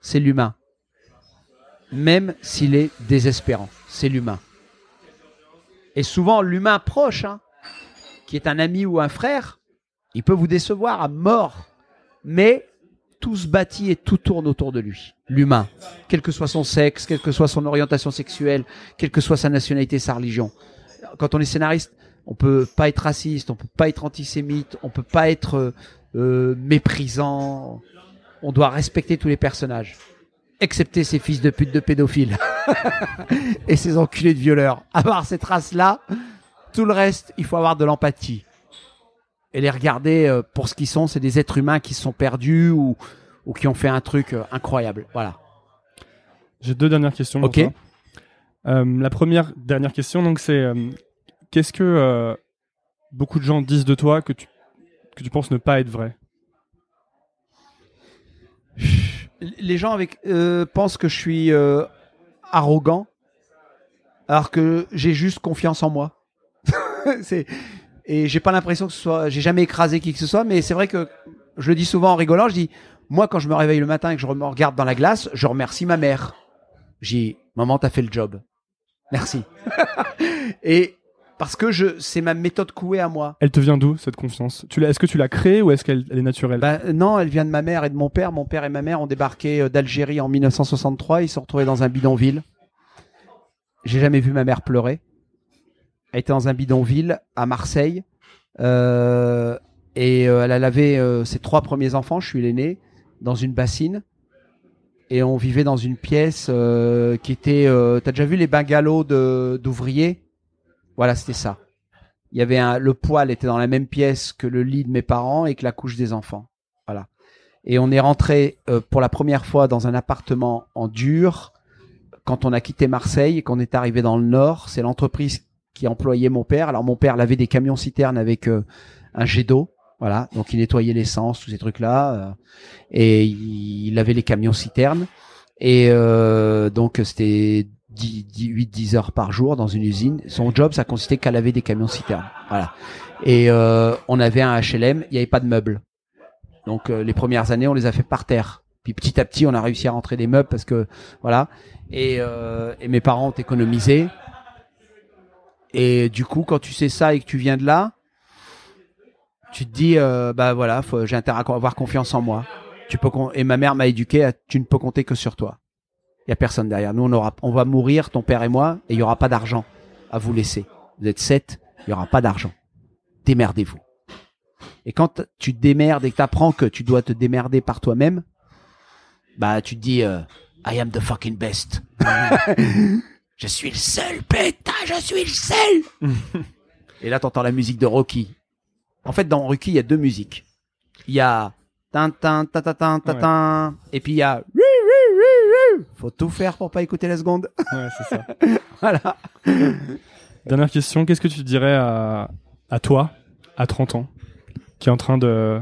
c'est l'humain. Même s'il est désespérant, c'est l'humain. Et souvent, l'humain proche, hein, qui est un ami ou un frère, il peut vous décevoir à mort. Mais tout se bâtit et tout tourne autour de lui. L'humain. Quel que soit son sexe, quelle que soit son orientation sexuelle, quelle que soit sa nationalité, sa religion. Quand on est scénariste, on peut pas être raciste, on peut pas être antisémite, on peut pas être euh, euh, méprisant. On doit respecter tous les personnages, excepté ces fils de pute de pédophiles et ces enculés de violeurs. À part cette race-là, tout le reste, il faut avoir de l'empathie et les regarder euh, pour ce qu'ils sont. C'est des êtres humains qui se sont perdus ou, ou qui ont fait un truc euh, incroyable. Voilà. J'ai deux dernières questions. pour Ok. toi. Euh, la première dernière question, donc, c'est euh, qu'est-ce que euh, beaucoup de gens disent de toi que tu, que tu penses ne pas être vrai? Les gens avec euh, pensent que je suis euh, arrogant, alors que j'ai juste confiance en moi. c'est et j'ai pas l'impression que ce soit, j'ai jamais écrasé qui que ce soit, mais c'est vrai que je le dis souvent en rigolant. Je dis, moi quand je me réveille le matin et que je me regarde dans la glace, je remercie ma mère. J'ai maman, t'as fait le job. Merci. et parce que je, c'est ma méthode couée à moi. Elle te vient d'où cette confiance? Tu l'as- Est-ce que tu l'as créée ou est-ce qu'elle elle est naturelle? Ben, non, elle vient de ma mère et de mon père. Mon père et ma mère ont débarqué euh, d'Algérie en 1963. Ils se sont retrouvés dans un bidonville. J'ai jamais vu ma mère pleurer. Elle était dans un bidonville à Marseille. Euh, et euh, elle a lavé euh, ses trois premiers enfants, je suis l'aîné, dans une bassine. Et on vivait dans une pièce euh, qui était... Euh, T'as déjà vu les bungalows d'ouvriers? Voilà, c'était ça. Il y avait un, le poêle était dans la même pièce que le lit de mes parents et que la couche des enfants. Voilà. Et on est rentré euh, pour la première fois dans un appartement en dur quand on a quitté Marseille et qu'on est arrivé dans le Nord. C'est l'entreprise qui employait mon père. Alors mon père lavait des camions citernes avec euh, un jet d'eau. Voilà, donc il nettoyait l'essence, tous ces trucs-là, euh, et il, il lavait les camions citernes. Et euh, donc c'était 8-10 heures par jour dans une usine. Son job, ça consistait qu'à laver des camions citernes. Voilà. Et euh, on avait un HLM, il n'y avait pas de meubles. Donc euh, les premières années, on les a fait par terre. Puis petit à petit, on a réussi à rentrer des meubles parce que voilà. Et, euh, et mes parents ont économisé. Et du coup, quand tu sais ça et que tu viens de là, tu te dis, euh, bah voilà, j'ai intérêt à avoir confiance en moi. Tu peux et ma mère m'a éduqué, à, tu ne peux compter que sur toi. Il y a personne derrière. Nous, on aura, on va mourir, ton père et moi, et il y aura pas d'argent à vous laisser. Vous êtes sept, il y aura pas d'argent. Démerdez-vous. Et quand tu te démerdes et que t'apprends que tu dois te démerder par toi-même, bah tu te dis, euh, I am the fucking best. je suis le seul, putain, je suis le seul. et là, t'entends la musique de Rocky. En fait, dans Rocky, il y a deux musiques. Il y a tin tin ta ta tin ta tin, et puis il y a faut tout faire pour pas écouter la seconde. Ouais, c'est ça. voilà. Dernière question, qu'est-ce que tu dirais à, à toi, à 30 ans, qui est en train de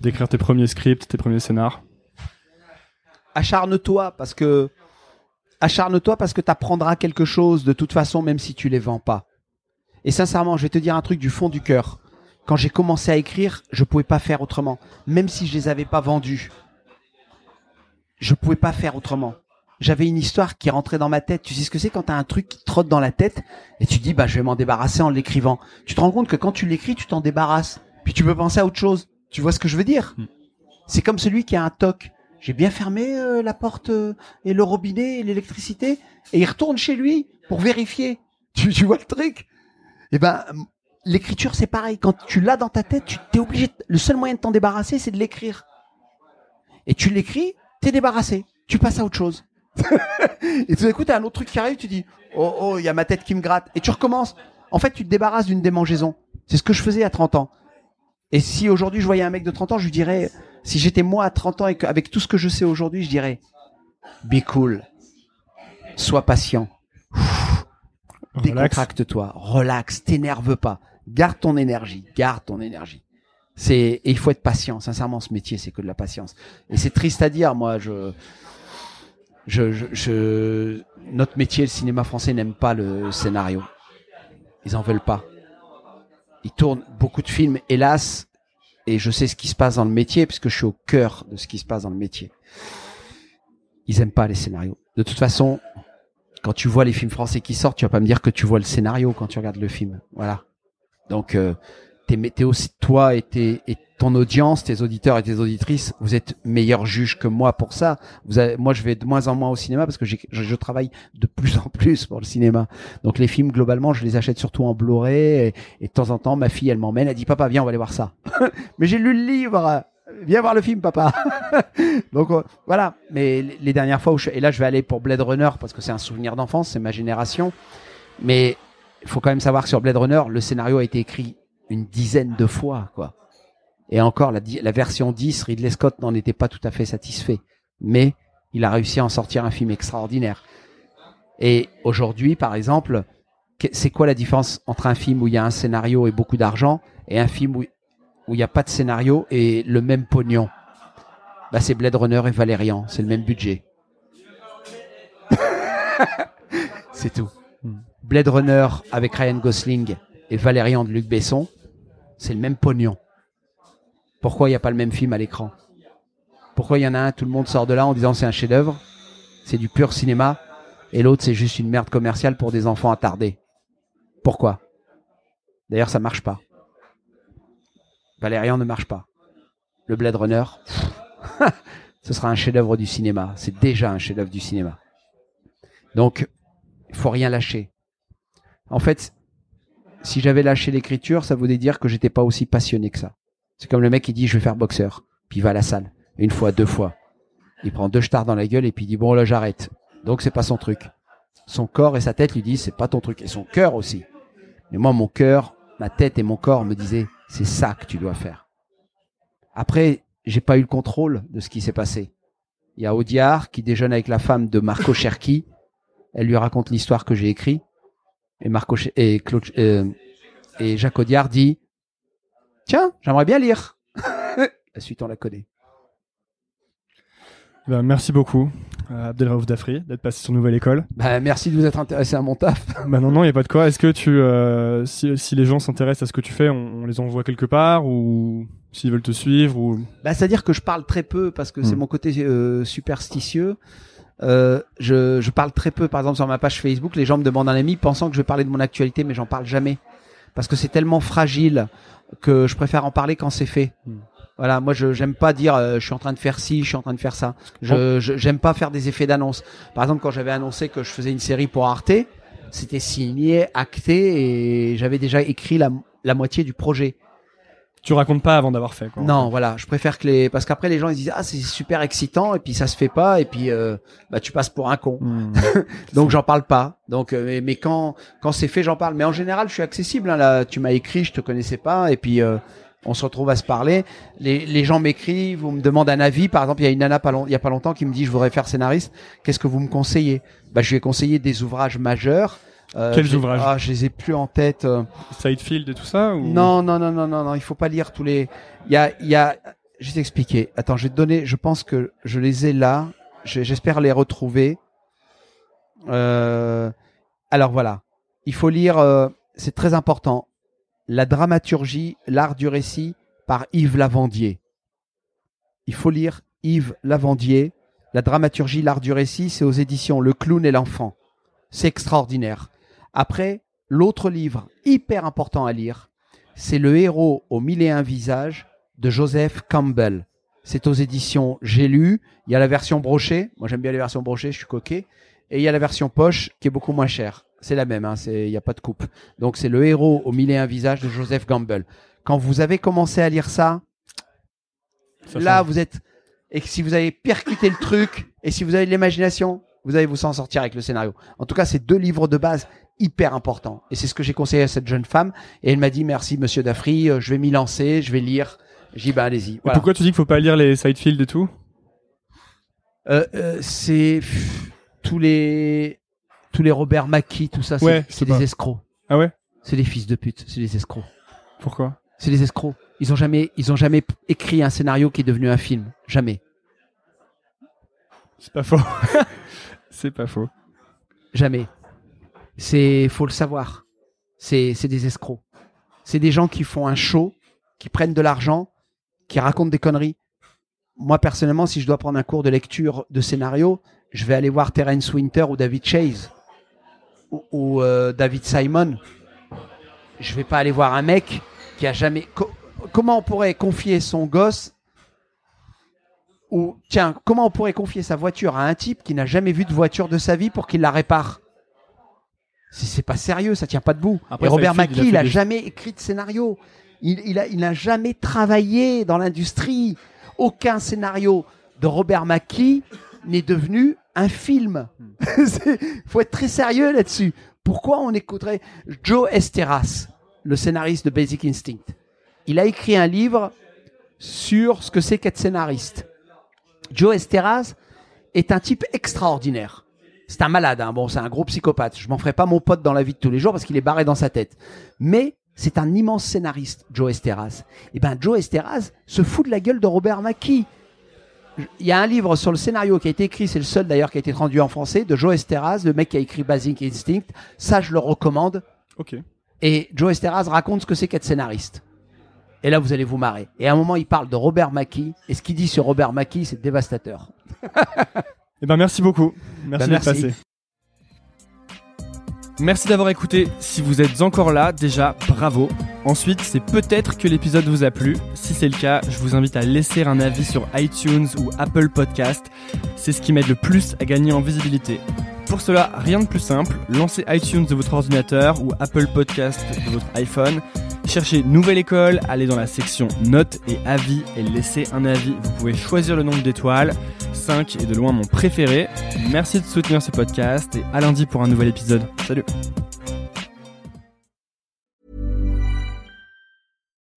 d'écrire tes premiers scripts, tes premiers scénars? Acharne-toi parce que acharne-toi parce que t'apprendras quelque chose de toute façon même si tu les vends pas. Et sincèrement, je vais te dire un truc du fond du cœur. quand j'ai commencé à écrire, je pouvais pas faire autrement. Même si je les avais pas vendus, je pouvais pas faire autrement. J'avais une histoire qui rentrait dans ma tête. Tu sais ce que c'est quand tu as un truc qui trotte dans la tête et tu dis bah je vais m'en débarrasser en l'écrivant. Tu te rends compte que quand tu l'écris, tu t'en débarrasses. Puis tu peux penser à autre chose. Tu vois ce que je veux dire? C'est comme celui qui a un toc. J'ai bien fermé euh, la porte euh, et le robinet et l'électricité et il retourne chez lui pour vérifier. Tu, tu vois le truc? Eh ben l'écriture c'est pareil. Quand tu l'as dans ta tête, tu t'es obligé. Le seul moyen de t'en débarrasser, c'est de l'écrire. Et tu l'écris, t'es débarrassé. Tu passes à autre chose. et tout d'un coup, t'as un autre truc qui arrive, tu dis, oh, oh, il y a ma tête qui me gratte. Et tu recommences. En fait, tu te débarrasses d'une démangeaison. C'est ce que je faisais à 30 ans. Et si aujourd'hui je voyais un mec de 30 ans, je lui dirais, si j'étais moi à 30 ans et qu'avec tout ce que je sais aujourd'hui, je dirais, be cool. Sois patient. Décontracte-toi. Relax. T'énerve pas. Garde ton énergie. Garde ton énergie. C'est, et il faut être patient. Sincèrement, ce métier, c'est que de la patience. Et c'est triste à dire. Moi, je, je, je, je- notre métier, le cinéma français n'aime pas le scénario. Ils en veulent pas. Ils tournent beaucoup de films, hélas, et je sais ce qui se passe dans le métier puisque je suis au cœur de ce qui se passe dans le métier. Ils aiment pas les scénarios. De toute façon, quand tu vois les films français qui sortent, tu vas pas me dire que tu vois le scénario quand tu regardes le film. Voilà. Donc, euh, t'es, aussi toi et, tes, et ton audience, tes auditeurs et tes auditrices, vous êtes meilleurs juges que moi pour ça. Vous avez- moi, je vais de moins en moins au cinéma parce que je, je travaille de plus en plus pour le cinéma. Donc, les films globalement, je les achète surtout en Blu-ray et, et de temps en temps, ma fille, elle m'emmène, elle dit papa, viens, on va aller voir ça. Mais j'ai lu le livre. Viens voir le film, papa. Donc euh, voilà. Mais les dernières fois où je, et là, je vais aller pour Blade Runner parce que c'est un souvenir d'enfance, c'est ma génération. Mais il faut quand même savoir que sur Blade Runner, le scénario a été écrit une dizaine de fois, quoi. Et encore, la, la version 10, Ridley Scott n'en était pas tout à fait satisfait. Mais il a réussi à en sortir un film extraordinaire. Et aujourd'hui, par exemple, c'est quoi la différence entre un film où il y a un scénario et beaucoup d'argent et un film où où il n'y a pas de scénario et le même pognon? Bah, C'est Blade Runner et Valérian, c'est le même budget. c'est tout. Blade Runner avec Ryan Gosling et Valérian de Luc Besson, c'est le même pognon. Pourquoi il n'y a pas le même film à l'écran? Pourquoi il y en a un, tout le monde sort de là en disant c'est un chef-d'œuvre, c'est du pur cinéma, et l'autre c'est juste une merde commerciale pour des enfants attardés Pourquoi? D'ailleurs, ça marche pas. Valérian ne marche pas. Le Blade Runner, ce sera un chef-d'œuvre du cinéma. C'est déjà un chef-d'œuvre du cinéma. Donc, il faut rien lâcher. En fait, si j'avais lâché l'écriture, ça voulait dire que j'étais pas aussi passionné que ça. C'est comme le mec qui dit je vais faire boxeur, puis il va à la salle, une fois, deux fois. Il prend deux stars dans la gueule et puis il dit bon là j'arrête. Donc c'est pas son truc. Son corps et sa tête lui disent c'est pas ton truc et son cœur aussi. Mais moi mon cœur, ma tête et mon corps me disaient c'est ça que tu dois faire. Après, j'ai pas eu le contrôle de ce qui s'est passé. Il y a Audiard qui déjeune avec la femme de Marco Cherki. Elle lui raconte l'histoire que j'ai écrite. Et Marco et, Claude, euh, et Jacques Audiard dit Tiens, j'aimerais bien lire. la suite, on la connaît. Ben, merci beaucoup, euh, Abdelraouf Dafri, d'être passé sur Nouvelle École. Bah, merci de vous être intéressé à mon taf. bah non, non, il n'y a pas de quoi. Est-ce que tu, euh, si, si les gens s'intéressent à ce que tu fais, on, on les envoie quelque part ou s'ils veulent te suivre ou Bah, c'est-à-dire que je parle très peu parce que c'est Hmm. mon côté euh, superstitieux. Euh, je, je parle très peu, par exemple, sur ma page Facebook, les gens me demandent un ami pensant que je vais parler de mon actualité, mais j'en parle jamais. Parce que c'est tellement fragile que je préfère en parler quand c'est fait. Voilà, moi je j'aime pas dire euh, je suis en train de faire ci, je suis en train de faire ça. Je je- j'aime pas faire des effets d'annonce. Par exemple, quand j'avais annoncé que je faisais une série pour Arte, c'était signé, acté et j'avais déjà écrit la la moitié du projet. Tu racontes pas avant d'avoir fait quoi. Non, voilà, je préfère que les parce qu'après les gens ils disent ah c'est super excitant et puis ça se fait pas et puis euh, bah tu passes pour un con. Hmm. Donc j'en parle pas. Donc euh, mais, mais quand quand c'est fait j'en parle. Mais en général je suis accessible. Hein, là tu m'as écrit, je te connaissais pas et puis euh, on se retrouve à se parler. Les, les gens m'écrivent, vous me demandent un avis. Par exemple il y a une nana pas long- il y a pas longtemps qui me dit je voudrais faire scénariste. Qu'est-ce que vous me conseillez? Bah je lui ai conseillé des ouvrages majeurs. Euh, Quels ouvrages Ah je les ai plus en tête. euh. Sidefield et tout ça ou... Non, non, non, non, non, non, il faut pas lire tous les. Il y a, il y a. Je vais t'expliquer. Attends, je vais te donner. Je pense que je les ai là. Je- J'espère les retrouver. Euh, Alors voilà. Il faut lire. euh, C'est très important. La dramaturgie, l'art du récit par Yves Lavandier. Il faut lire Yves Lavandier. La dramaturgie, l'art du récit, c'est aux éditions Le Clown et l'enfant. C'est extraordinaire. Après, l'autre livre hyper important à lire, c'est Le héros aux mille et un visages de Joseph Campbell. C'est aux éditions J'ai lu. Il y a la version brochée. Moi, j'aime bien les versions brochées, je suis coquet. Et il y a la version poche qui est beaucoup moins chère. C'est la même, hein, il n'y a pas de coupe. Donc, c'est Le héros aux mille et un visages de Joseph Campbell. Quand vous avez commencé à lire ça, Ça là, change. vous êtes. Et si vous avez percuté le truc, et si vous avez de l'imagination, vous allez vous s'en sortir avec le scénario. En tout cas, c'est deux livres de base hyper importants. Et c'est ce que j'ai conseillé à cette jeune femme. Et elle m'a dit merci, monsieur Dafri, euh, je vais m'y lancer, je vais lire. J'ai dit, bah, allez-y. Voilà. pourquoi tu dis qu'il faut pas lire les Sidefield et tout? Euh, euh, c'est tous les tous les Robert Mackie, tout ça, c'est Ouais, des escrocs. Ah ouais? C'est des fils de pute, c'est des escrocs. Pourquoi? C'est des escrocs. Ils ont jamais ils ont jamais écrit un scénario qui est devenu un film, jamais. C'est pas faux. c'est pas faux. Jamais. C'est, faut le savoir. C'est, des escrocs. C'est des gens qui font un show, qui prennent de l'argent, qui racontent des conneries. Moi, personnellement, si je dois prendre un cours de lecture de scénario, je vais aller voir Terence Winter ou David Chase ou, euh, David Simon. Je vais pas aller voir un mec qui a jamais. co- comment on pourrait confier son gosse ou tiens, comment on pourrait confier sa voiture à un type qui n'a jamais vu de voiture de sa vie pour qu'il la répare? C'est c'est pas sérieux, ça tient pas debout. Après, Et Robert Seinfeld, il a Mackie, il a jamais écrit de scénario. Il, il a, il n'a jamais travaillé dans l'industrie. Aucun scénario de Robert Mackie n'est devenu un film. Il faut être très sérieux là-dessus. Pourquoi on écouterait Joe Esteras, le scénariste de Basic Instinct? Il a écrit un livre sur ce que c'est qu'être scénariste. Joe Esteras est un type extraordinaire. C'est un malade, hein. bon, c'est un gros psychopathe. Je m'en ferai pas mon pote dans la vie de tous les jours parce qu'il est barré dans sa tête. Mais c'est un immense scénariste, Joe Esteras. Et ben, Joe Esteras se fout de la gueule de Robert Mackie. Il y a un livre sur le scénario qui a été écrit, c'est le seul d'ailleurs qui a été traduit en français, de Joe Esteras, le mec qui a écrit Basic Instinct. Ça, je le recommande. Ok. Et Joe Esteras raconte ce que c'est qu'être scénariste. Et là, vous allez vous marrer. Et à un moment, il parle de Robert Mackie. Et ce qu'il dit sur Robert Mackie, c'est dévastateur. Eh ben merci beaucoup. Merci Bah, d'être merci. passé. Merci d'avoir écouté. Si vous êtes encore là, déjà, bravo. Ensuite, c'est peut-être que l'épisode vous a plu. Si c'est le cas, je vous invite à laisser un avis sur iTunes ou Apple Podcast. C'est ce qui m'aide le plus à gagner en visibilité. Pour cela, rien de plus simple. Lancez iTunes de votre ordinateur ou Apple Podcast de votre iPhone. Cherchez Nouvelle École, allez dans la section Notes et Avis et laissez un avis. Vous pouvez choisir le nombre d'étoiles. 5 est de loin mon préféré. Merci de soutenir ce podcast et à lundi pour un nouvel épisode. Salut